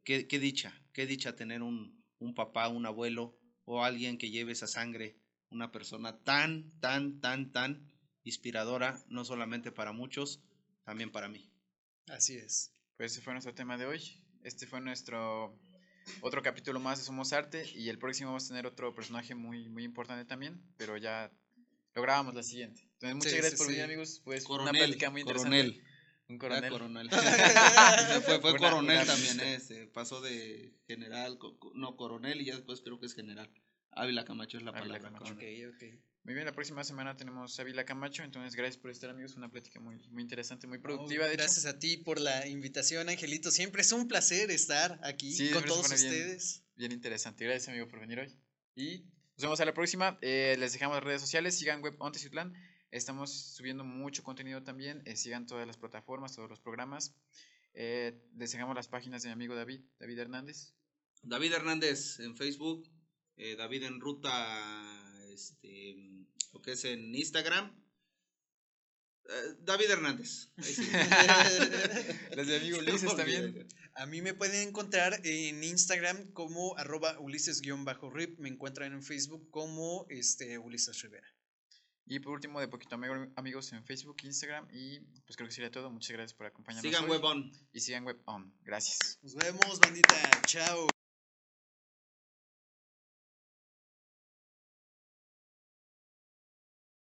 qué, qué dicha, qué dicha tener un, un papá, un abuelo o alguien que lleve esa sangre, una persona tan, tan, tan, tan inspiradora, no solamente para muchos, también para mí. Así es. Pues ese fue nuestro tema de hoy. Este fue nuestro otro capítulo más de Somos Arte y el próximo vamos a tener otro personaje muy, muy importante también, pero ya lo grabamos la siguiente. Entonces, muchas Sí, gracias sí, por sí. venir, amigos. Pues Coronel, una plática muy interesante. coronel. Un coronel. coronel. fue fue Una- coronel una también, pista. eh, se pasó de general, co- co- no coronel y ya después creo que es general. Ávila Camacho es la Ávila palabra. Camacho. Ok, coronel. Muy bien, la próxima semana tenemos a Ávila Camacho, entonces gracias por estar amigos, una plática muy, muy interesante, muy productiva, de hecho. gracias a ti por la invitación, Angelito. Siempre es un placer estar aquí Sí, con todos pone bien. ustedes. Bien interesante, gracias amigo por venir hoy. Y nos vemos a la próxima, Eh, les dejamos las redes sociales, sigan Web On Teciutlán, estamos subiendo mucho contenido también, eh, sigan todas las plataformas, todos los programas. Eh, les dejamos las páginas de mi amigo David, David Hernández. David Hernández en Facebook, eh, David en ruta, este, lo que es en Instagram. Eh, David Hernández. sí. Las de amigo Ulises también. A mí me pueden encontrar en Instagram como arroba ulises-rip. Me encuentran en Facebook como este, Ulises Rivera. Y por último, de Poquito Amigo- Amigos en Facebook, Instagram y pues creo que sería todo. Muchas gracias por acompañarnos Sigan hoy. Webon. y sigan Web On. Gracias. Nos vemos, bandita. Chao.